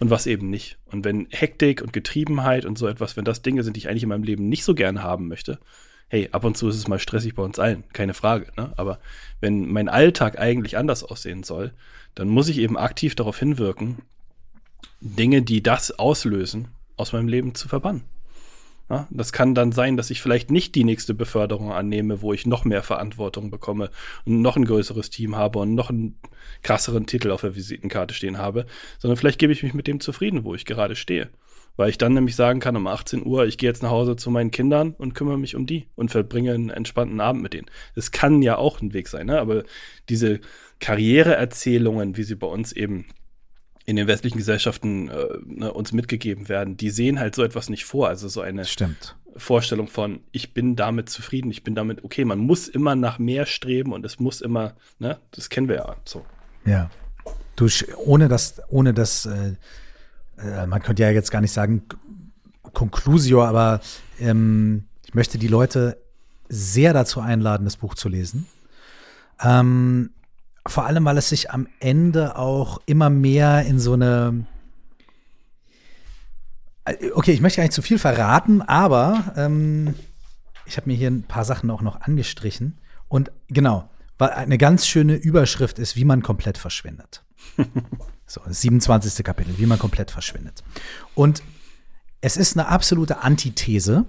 und was eben nicht. Und wenn Hektik und Getriebenheit und so etwas, wenn das Dinge sind, die ich eigentlich in meinem Leben nicht so gerne haben möchte, hey, ab und zu ist es mal stressig bei uns allen, keine Frage. Ne? Aber wenn mein Alltag eigentlich anders aussehen soll, dann muss ich eben aktiv darauf hinwirken, Dinge, die das auslösen, aus meinem Leben zu verbannen. Ja, das kann dann sein, dass ich vielleicht nicht die nächste Beförderung annehme, wo ich noch mehr Verantwortung bekomme und noch ein größeres Team habe und noch einen krasseren Titel auf der Visitenkarte stehen habe, sondern vielleicht gebe ich mich mit dem zufrieden, wo ich gerade stehe. Weil ich dann nämlich sagen kann, um 18 Uhr, ich gehe jetzt nach Hause zu meinen Kindern und kümmere mich um die und verbringe einen entspannten Abend mit denen. Das kann ja auch ein Weg sein, ne? aber diese Karriereerzählungen, wie sie bei uns eben in den westlichen Gesellschaften äh, ne, uns mitgegeben werden, die sehen halt so etwas nicht vor. Also so eine Stimmt. Vorstellung von, ich bin damit zufrieden, ich bin damit, okay, man muss immer nach mehr streben und es muss immer, ne, das kennen wir ja so. Ja. Du, ohne das, ohne das, äh, äh, man könnte ja jetzt gar nicht sagen, Conclusio, aber ähm, ich möchte die Leute sehr dazu einladen, das Buch zu lesen. Ähm, vor allem, weil es sich am Ende auch immer mehr in so eine Okay, ich möchte gar nicht zu viel verraten, aber ähm, ich habe mir hier ein paar Sachen auch noch angestrichen. Und genau, weil eine ganz schöne Überschrift ist, wie man komplett verschwindet. so, das 27. Kapitel, wie man komplett verschwindet. Und es ist eine absolute Antithese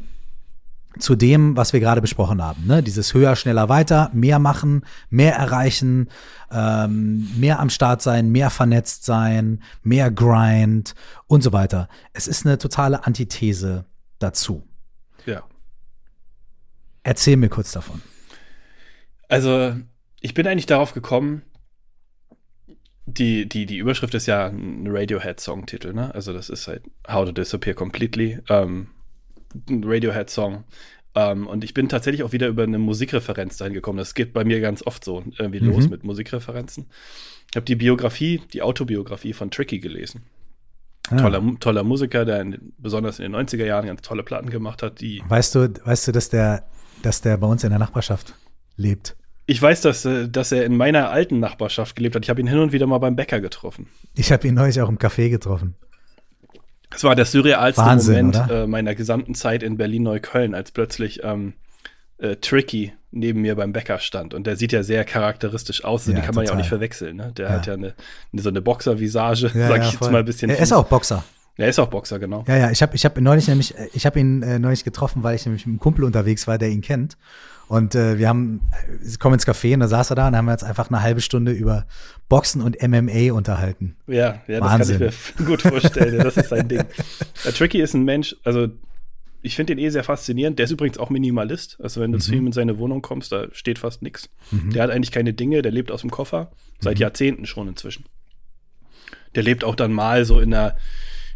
zu dem, was wir gerade besprochen haben. Ne? Dieses höher, schneller, weiter, mehr machen, mehr erreichen, ähm, mehr am Start sein, mehr vernetzt sein, mehr Grind und so weiter. Es ist eine totale Antithese dazu. Ja. Erzähl mir kurz davon. Also, ich bin eigentlich darauf gekommen, die, die, die Überschrift ist ja ein Radiohead-Songtitel, ne? Also, das ist halt How to Disappear Completely. Ähm, Radiohead-Song. Ähm, und ich bin tatsächlich auch wieder über eine Musikreferenz dahin gekommen. Das geht bei mir ganz oft so irgendwie mhm. los mit Musikreferenzen. Ich habe die Biografie, die Autobiografie von Tricky gelesen. Ah. Toller, toller Musiker, der in, besonders in den 90er Jahren ganz tolle Platten gemacht hat. Die weißt du, weißt du, dass der, dass der bei uns in der Nachbarschaft lebt? Ich weiß, dass, äh, dass er in meiner alten Nachbarschaft gelebt hat. Ich habe ihn hin und wieder mal beim Bäcker getroffen. Ich habe ihn neulich auch im Café getroffen. Es war der surrealste Wahnsinn, Moment äh, meiner gesamten Zeit in Berlin-Neukölln, als plötzlich ähm, äh, Tricky neben mir beim Bäcker stand. Und der sieht ja sehr charakteristisch aus. Ja, den kann total. man ja auch nicht verwechseln. Ne? Der ja. hat ja eine, eine, so eine Boxer-Visage, ja, sag ich jetzt mal ein bisschen. Er ist auch Boxer. Er ist auch Boxer, genau. Ja, ja, ich habe ich hab neulich nämlich, ich habe ihn äh, neulich getroffen, weil ich nämlich mit einem Kumpel unterwegs war, der ihn kennt. Und äh, wir haben, sie kommen ins Café und da saß er da und haben wir jetzt einfach eine halbe Stunde über Boxen und MMA unterhalten. Ja, ja, Wahnsinn. das kann ich mir gut vorstellen. das ist sein Ding. Ja, Tricky ist ein Mensch, also ich finde ihn eh sehr faszinierend. Der ist übrigens auch Minimalist. Also wenn du mhm. zu ihm in seine Wohnung kommst, da steht fast nichts. Mhm. Der hat eigentlich keine Dinge, der lebt aus dem Koffer. Seit mhm. Jahrzehnten schon inzwischen. Der lebt auch dann mal so in einer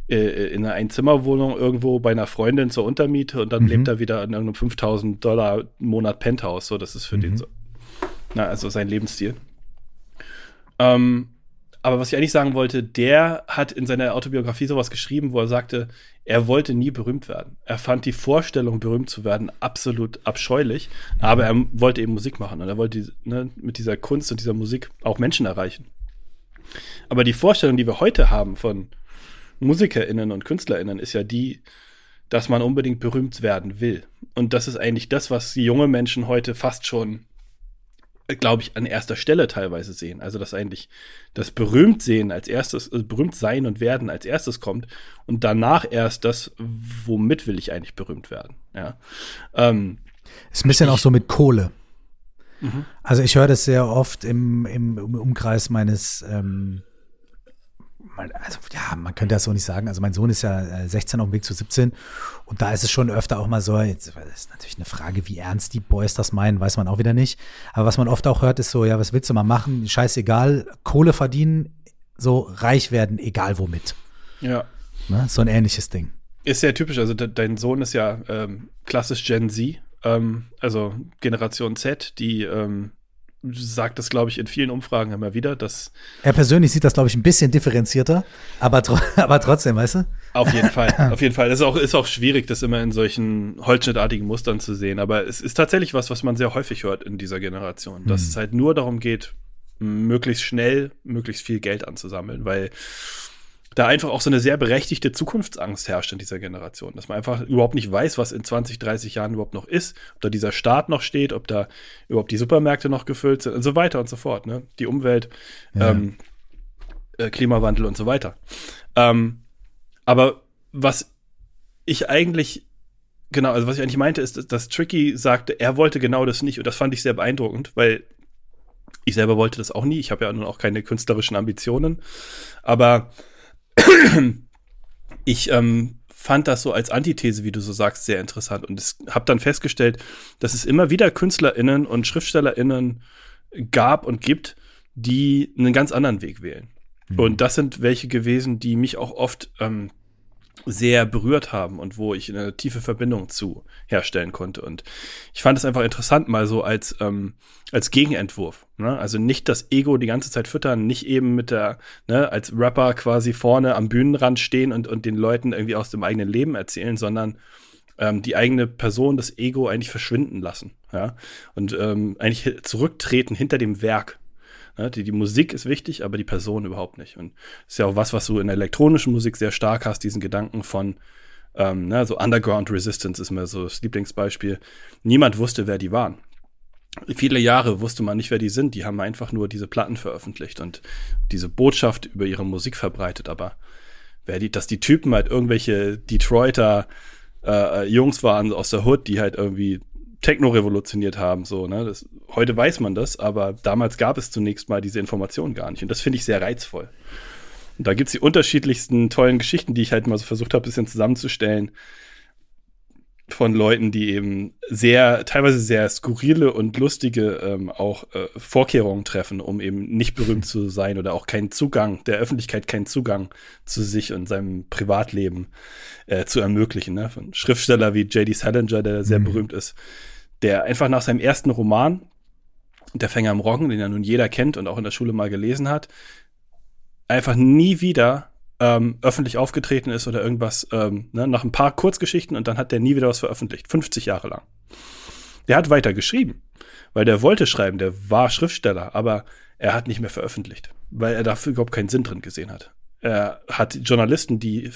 äh, in einer Einzimmerwohnung irgendwo bei einer Freundin zur Untermiete und dann mhm. lebt er wieder in irgendeinem 5000 Dollar Monat Penthouse. So, das ist für mhm. den so. Na, also sein Lebensstil. Ähm, aber was ich eigentlich sagen wollte, der hat in seiner Autobiografie sowas geschrieben, wo er sagte, er wollte nie berühmt werden. Er fand die Vorstellung, berühmt zu werden, absolut abscheulich, aber er wollte eben Musik machen und er wollte ne, mit dieser Kunst und dieser Musik auch Menschen erreichen. Aber die Vorstellung, die wir heute haben von MusikerInnen und KünstlerInnen, ist ja die, dass man unbedingt berühmt werden will. Und das ist eigentlich das, was junge Menschen heute fast schon glaube ich, an erster Stelle teilweise sehen. Also, dass eigentlich das Berühmtsehen als erstes, also berühmt sein und werden als erstes kommt und danach erst das, womit will ich eigentlich berühmt werden. Ja. Ähm, ist ein bisschen ich, auch so mit Kohle. Mhm. Also ich höre das sehr oft im, im, Umkreis meines ähm, also ja, man könnte das so nicht sagen. Also mein Sohn ist ja 16 äh, auf dem Weg zu 17 und da ist es schon öfter auch mal so, jetzt das ist natürlich eine Frage, wie ernst die Boys das meinen, weiß man auch wieder nicht. Aber was man oft auch hört, ist so, ja, was willst du mal machen? Scheißegal, Kohle verdienen, so reich werden, egal womit. Ja. Ne? So ein ähnliches Ding. Ist sehr typisch. Also de dein Sohn ist ja ähm, klassisch Gen Z, ähm, also Generation Z, die ähm, sagt das, glaube ich, in vielen Umfragen immer wieder, dass. Er persönlich sieht das, glaube ich, ein bisschen differenzierter, aber, tro aber trotzdem, weißt du? Auf jeden Fall, auf jeden Fall. Es ist auch, ist auch schwierig, das immer in solchen holzschnittartigen Mustern zu sehen, aber es ist tatsächlich was, was man sehr häufig hört in dieser Generation, dass mhm. es halt nur darum geht, möglichst schnell, möglichst viel Geld anzusammeln, weil da einfach auch so eine sehr berechtigte Zukunftsangst herrscht in dieser Generation, dass man einfach überhaupt nicht weiß, was in 20, 30 Jahren überhaupt noch ist, ob da dieser Staat noch steht, ob da überhaupt die Supermärkte noch gefüllt sind und so weiter und so fort. Ne? Die Umwelt, ja. ähm, äh, Klimawandel und so weiter. Ähm, aber was ich eigentlich Genau, also was ich eigentlich meinte, ist, dass Tricky sagte, er wollte genau das nicht und das fand ich sehr beeindruckend, weil ich selber wollte das auch nie. Ich habe ja nun auch keine künstlerischen Ambitionen, aber ich ähm, fand das so als Antithese, wie du so sagst, sehr interessant und habe dann festgestellt, dass es immer wieder KünstlerInnen und SchriftstellerInnen gab und gibt, die einen ganz anderen Weg wählen. Mhm. Und das sind welche gewesen, die mich auch oft ähm, sehr berührt haben und wo ich eine tiefe Verbindung zu herstellen konnte. Und ich fand es einfach interessant, mal so als, ähm, als Gegenentwurf. Ne? Also nicht das Ego die ganze Zeit füttern, nicht eben mit der, ne, als Rapper quasi vorne am Bühnenrand stehen und, und den Leuten irgendwie aus dem eigenen Leben erzählen, sondern ähm, die eigene Person, das Ego eigentlich verschwinden lassen. Ja? Und ähm, eigentlich zurücktreten hinter dem Werk? Die, die Musik ist wichtig, aber die Person überhaupt nicht. Und ist ja auch was, was du in der elektronischen Musik sehr stark hast, diesen Gedanken von ähm, ne, so Underground Resistance ist mir so das Lieblingsbeispiel. Niemand wusste, wer die waren. Viele Jahre wusste man nicht, wer die sind. Die haben einfach nur diese Platten veröffentlicht und diese Botschaft über ihre Musik verbreitet. Aber wer die, dass die Typen halt irgendwelche Detroiter äh, Jungs waren aus der Hood, die halt irgendwie Techno revolutioniert haben. So, ne? Das, heute weiß man das, aber damals gab es zunächst mal diese Information gar nicht. Und das finde ich sehr reizvoll. Und da gibt es die unterschiedlichsten tollen Geschichten, die ich halt mal so versucht habe, ein bisschen zusammenzustellen von Leuten, die eben sehr, teilweise sehr skurrile und lustige ähm, auch äh, Vorkehrungen treffen, um eben nicht berühmt zu sein oder auch keinen Zugang, der Öffentlichkeit keinen Zugang zu sich und seinem Privatleben äh, zu ermöglichen. Ne? Von Schriftsteller wie J.D. Salinger, der sehr mhm. berühmt ist, der einfach nach seinem ersten Roman, Der Fänger im Roggen, den ja nun jeder kennt und auch in der Schule mal gelesen hat, einfach nie wieder ähm, öffentlich aufgetreten ist oder irgendwas, ähm, ne, nach ein paar Kurzgeschichten und dann hat der nie wieder was veröffentlicht. 50 Jahre lang. Der hat weiter geschrieben, weil der wollte schreiben, der war Schriftsteller, aber er hat nicht mehr veröffentlicht, weil er dafür überhaupt keinen Sinn drin gesehen hat. Er hat Journalisten, die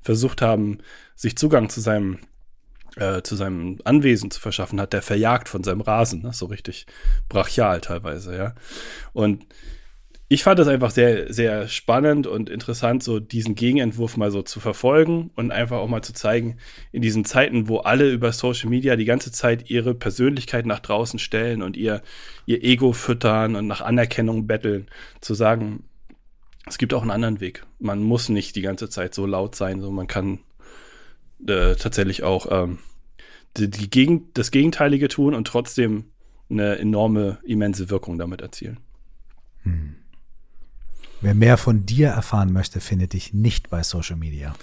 versucht haben, sich Zugang zu seinem äh, zu seinem Anwesen zu verschaffen, hat der verjagt von seinem Rasen, ne? so richtig brachial teilweise, ja. Und ich fand das einfach sehr, sehr spannend und interessant, so diesen Gegenentwurf mal so zu verfolgen und einfach auch mal zu zeigen, in diesen Zeiten, wo alle über Social Media die ganze Zeit ihre Persönlichkeit nach draußen stellen und ihr, ihr Ego füttern und nach Anerkennung betteln, zu sagen, es gibt auch einen anderen Weg. Man muss nicht die ganze Zeit so laut sein, so man kann äh, tatsächlich auch ähm, die, die Gegen das Gegenteilige tun und trotzdem eine enorme, immense Wirkung damit erzielen. Hm. Wer mehr von dir erfahren möchte, findet dich nicht bei Social Media.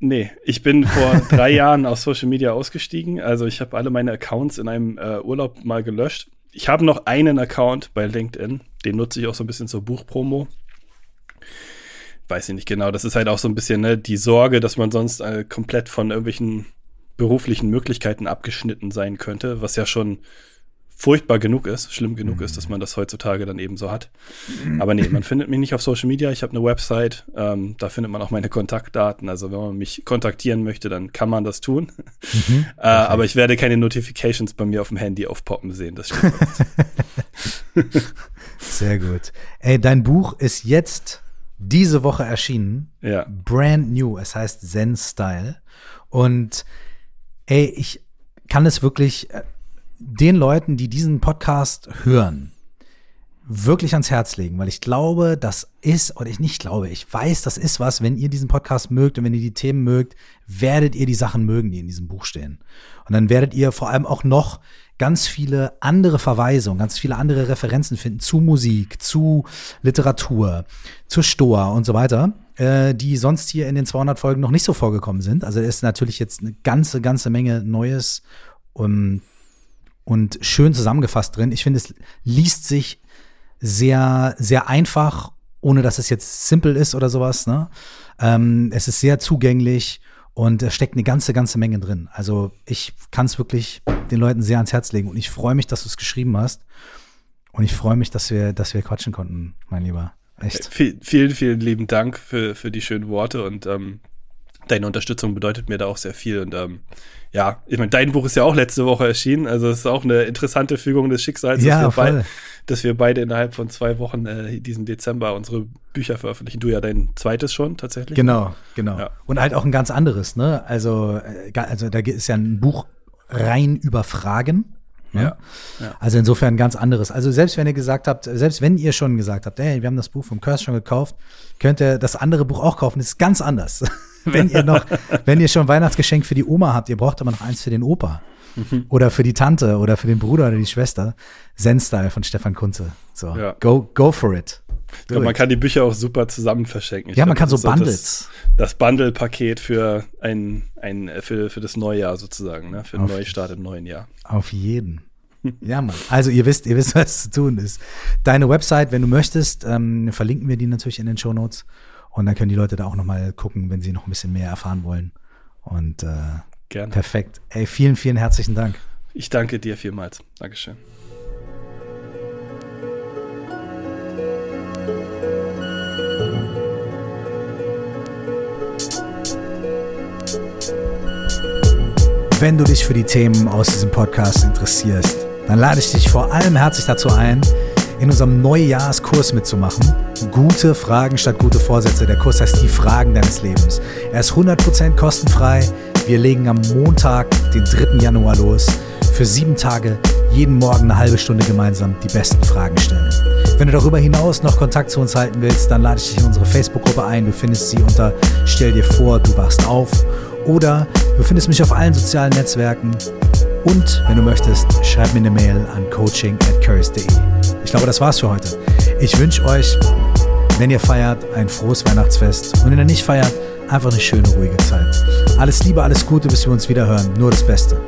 Nee, ich bin vor drei Jahren aus Social Media ausgestiegen. Also ich habe alle meine Accounts in einem äh, Urlaub mal gelöscht. Ich habe noch einen Account bei LinkedIn, den nutze ich auch so ein bisschen zur Buchpromo. Weiß ich nicht genau. Das ist halt auch so ein bisschen ne, die Sorge, dass man sonst äh, komplett von irgendwelchen beruflichen Möglichkeiten abgeschnitten sein könnte, was ja schon furchtbar genug ist, schlimm genug mhm. ist, dass man das heutzutage dann eben so hat. Aber nee, man findet mich nicht auf Social Media. Ich habe eine Website, ähm, da findet man auch meine Kontaktdaten. Also wenn man mich kontaktieren möchte, dann kann man das tun. Mhm. äh, aber ich werde keine Notifications bei mir auf dem Handy aufpoppen sehen. Das stimmt. Sehr gut. Ey, dein Buch ist jetzt diese Woche erschienen. Ja. Brand new. Es heißt Zen Style. Und ey, ich kann es wirklich äh, den Leuten, die diesen Podcast hören, wirklich ans Herz legen, weil ich glaube, das ist, oder ich nicht glaube, ich weiß, das ist was, wenn ihr diesen Podcast mögt und wenn ihr die Themen mögt, werdet ihr die Sachen mögen, die in diesem Buch stehen. Und dann werdet ihr vor allem auch noch ganz viele andere Verweisungen, ganz viele andere Referenzen finden zu Musik, zu Literatur, zu Stoa und so weiter, äh, die sonst hier in den 200 Folgen noch nicht so vorgekommen sind. Also ist natürlich jetzt eine ganze, ganze Menge Neues um, und schön zusammengefasst drin. Ich finde, es liest sich sehr, sehr einfach, ohne dass es jetzt simpel ist oder sowas. Ne? Ähm, es ist sehr zugänglich und es steckt eine ganze, ganze Menge drin. Also ich kann es wirklich den Leuten sehr ans Herz legen und ich freue mich, dass du es geschrieben hast. Und ich freue mich, dass wir, dass wir quatschen konnten, mein Lieber. Echt. Vielen, vielen, vielen lieben Dank für, für die schönen Worte und ähm, deine Unterstützung bedeutet mir da auch sehr viel. Und ähm, ja, ich meine, dein Buch ist ja auch letzte Woche erschienen. Also es ist auch eine interessante Fügung des Schicksals, ja, dass, wir beid, dass, wir beide innerhalb von zwei Wochen äh, diesen Dezember unsere Bücher veröffentlichen. Du ja dein zweites schon tatsächlich. Genau, genau. Ja. Und halt auch ein ganz anderes, ne? Also, äh, also da ist ja ein Buch rein über Fragen. Ne? Ja, ja. Also insofern ganz anderes. Also selbst wenn ihr gesagt habt, selbst wenn ihr schon gesagt habt, hey, wir haben das Buch vom Curse schon gekauft, könnt ihr das andere Buch auch kaufen. Das ist ganz anders. wenn ihr noch, wenn ihr schon Weihnachtsgeschenk für die Oma habt, ihr braucht aber noch eins für den Opa. Mhm. Oder für die Tante oder für den Bruder oder die Schwester. Zen-Style von Stefan Kunze. So, ja. go, go for it. Ich glaube, man kann die Bücher auch super zusammen verschenken. Ich ja, glaub, man kann so Bundles. Das, das Bundle-Paket für ein, ein für, für das neue Jahr sozusagen, ne? Für einen Neustart im neuen Jahr. Auf jeden. Ja, Mann. Also ihr wisst, ihr wisst, was zu tun ist. Deine Website, wenn du möchtest, ähm, verlinken wir die natürlich in den Show Notes. Und dann können die Leute da auch nochmal gucken, wenn sie noch ein bisschen mehr erfahren wollen. Und äh, Gerne. perfekt. Ey, vielen, vielen herzlichen Dank. Ich danke dir vielmals. Dankeschön. Wenn du dich für die Themen aus diesem Podcast interessierst, dann lade ich dich vor allem herzlich dazu ein, in unserem Neujahrskurs mitzumachen. Gute Fragen statt gute Vorsätze. Der Kurs heißt Die Fragen deines Lebens. Er ist 100% kostenfrei. Wir legen am Montag, den 3. Januar los. Für sieben Tage, jeden Morgen eine halbe Stunde gemeinsam die besten Fragen stellen. Wenn du darüber hinaus noch Kontakt zu uns halten willst, dann lade ich dich in unsere Facebook-Gruppe ein. Du findest sie unter Stell dir vor, du wachst auf. Oder du findest mich auf allen sozialen Netzwerken. Und wenn du möchtest, schreib mir eine Mail an coaching at. Ich glaube, das war's für heute. Ich wünsche euch, wenn ihr feiert, ein frohes Weihnachtsfest. Und wenn ihr nicht feiert, einfach eine schöne, ruhige Zeit. Alles Liebe, alles Gute, bis wir uns wieder hören. Nur das Beste.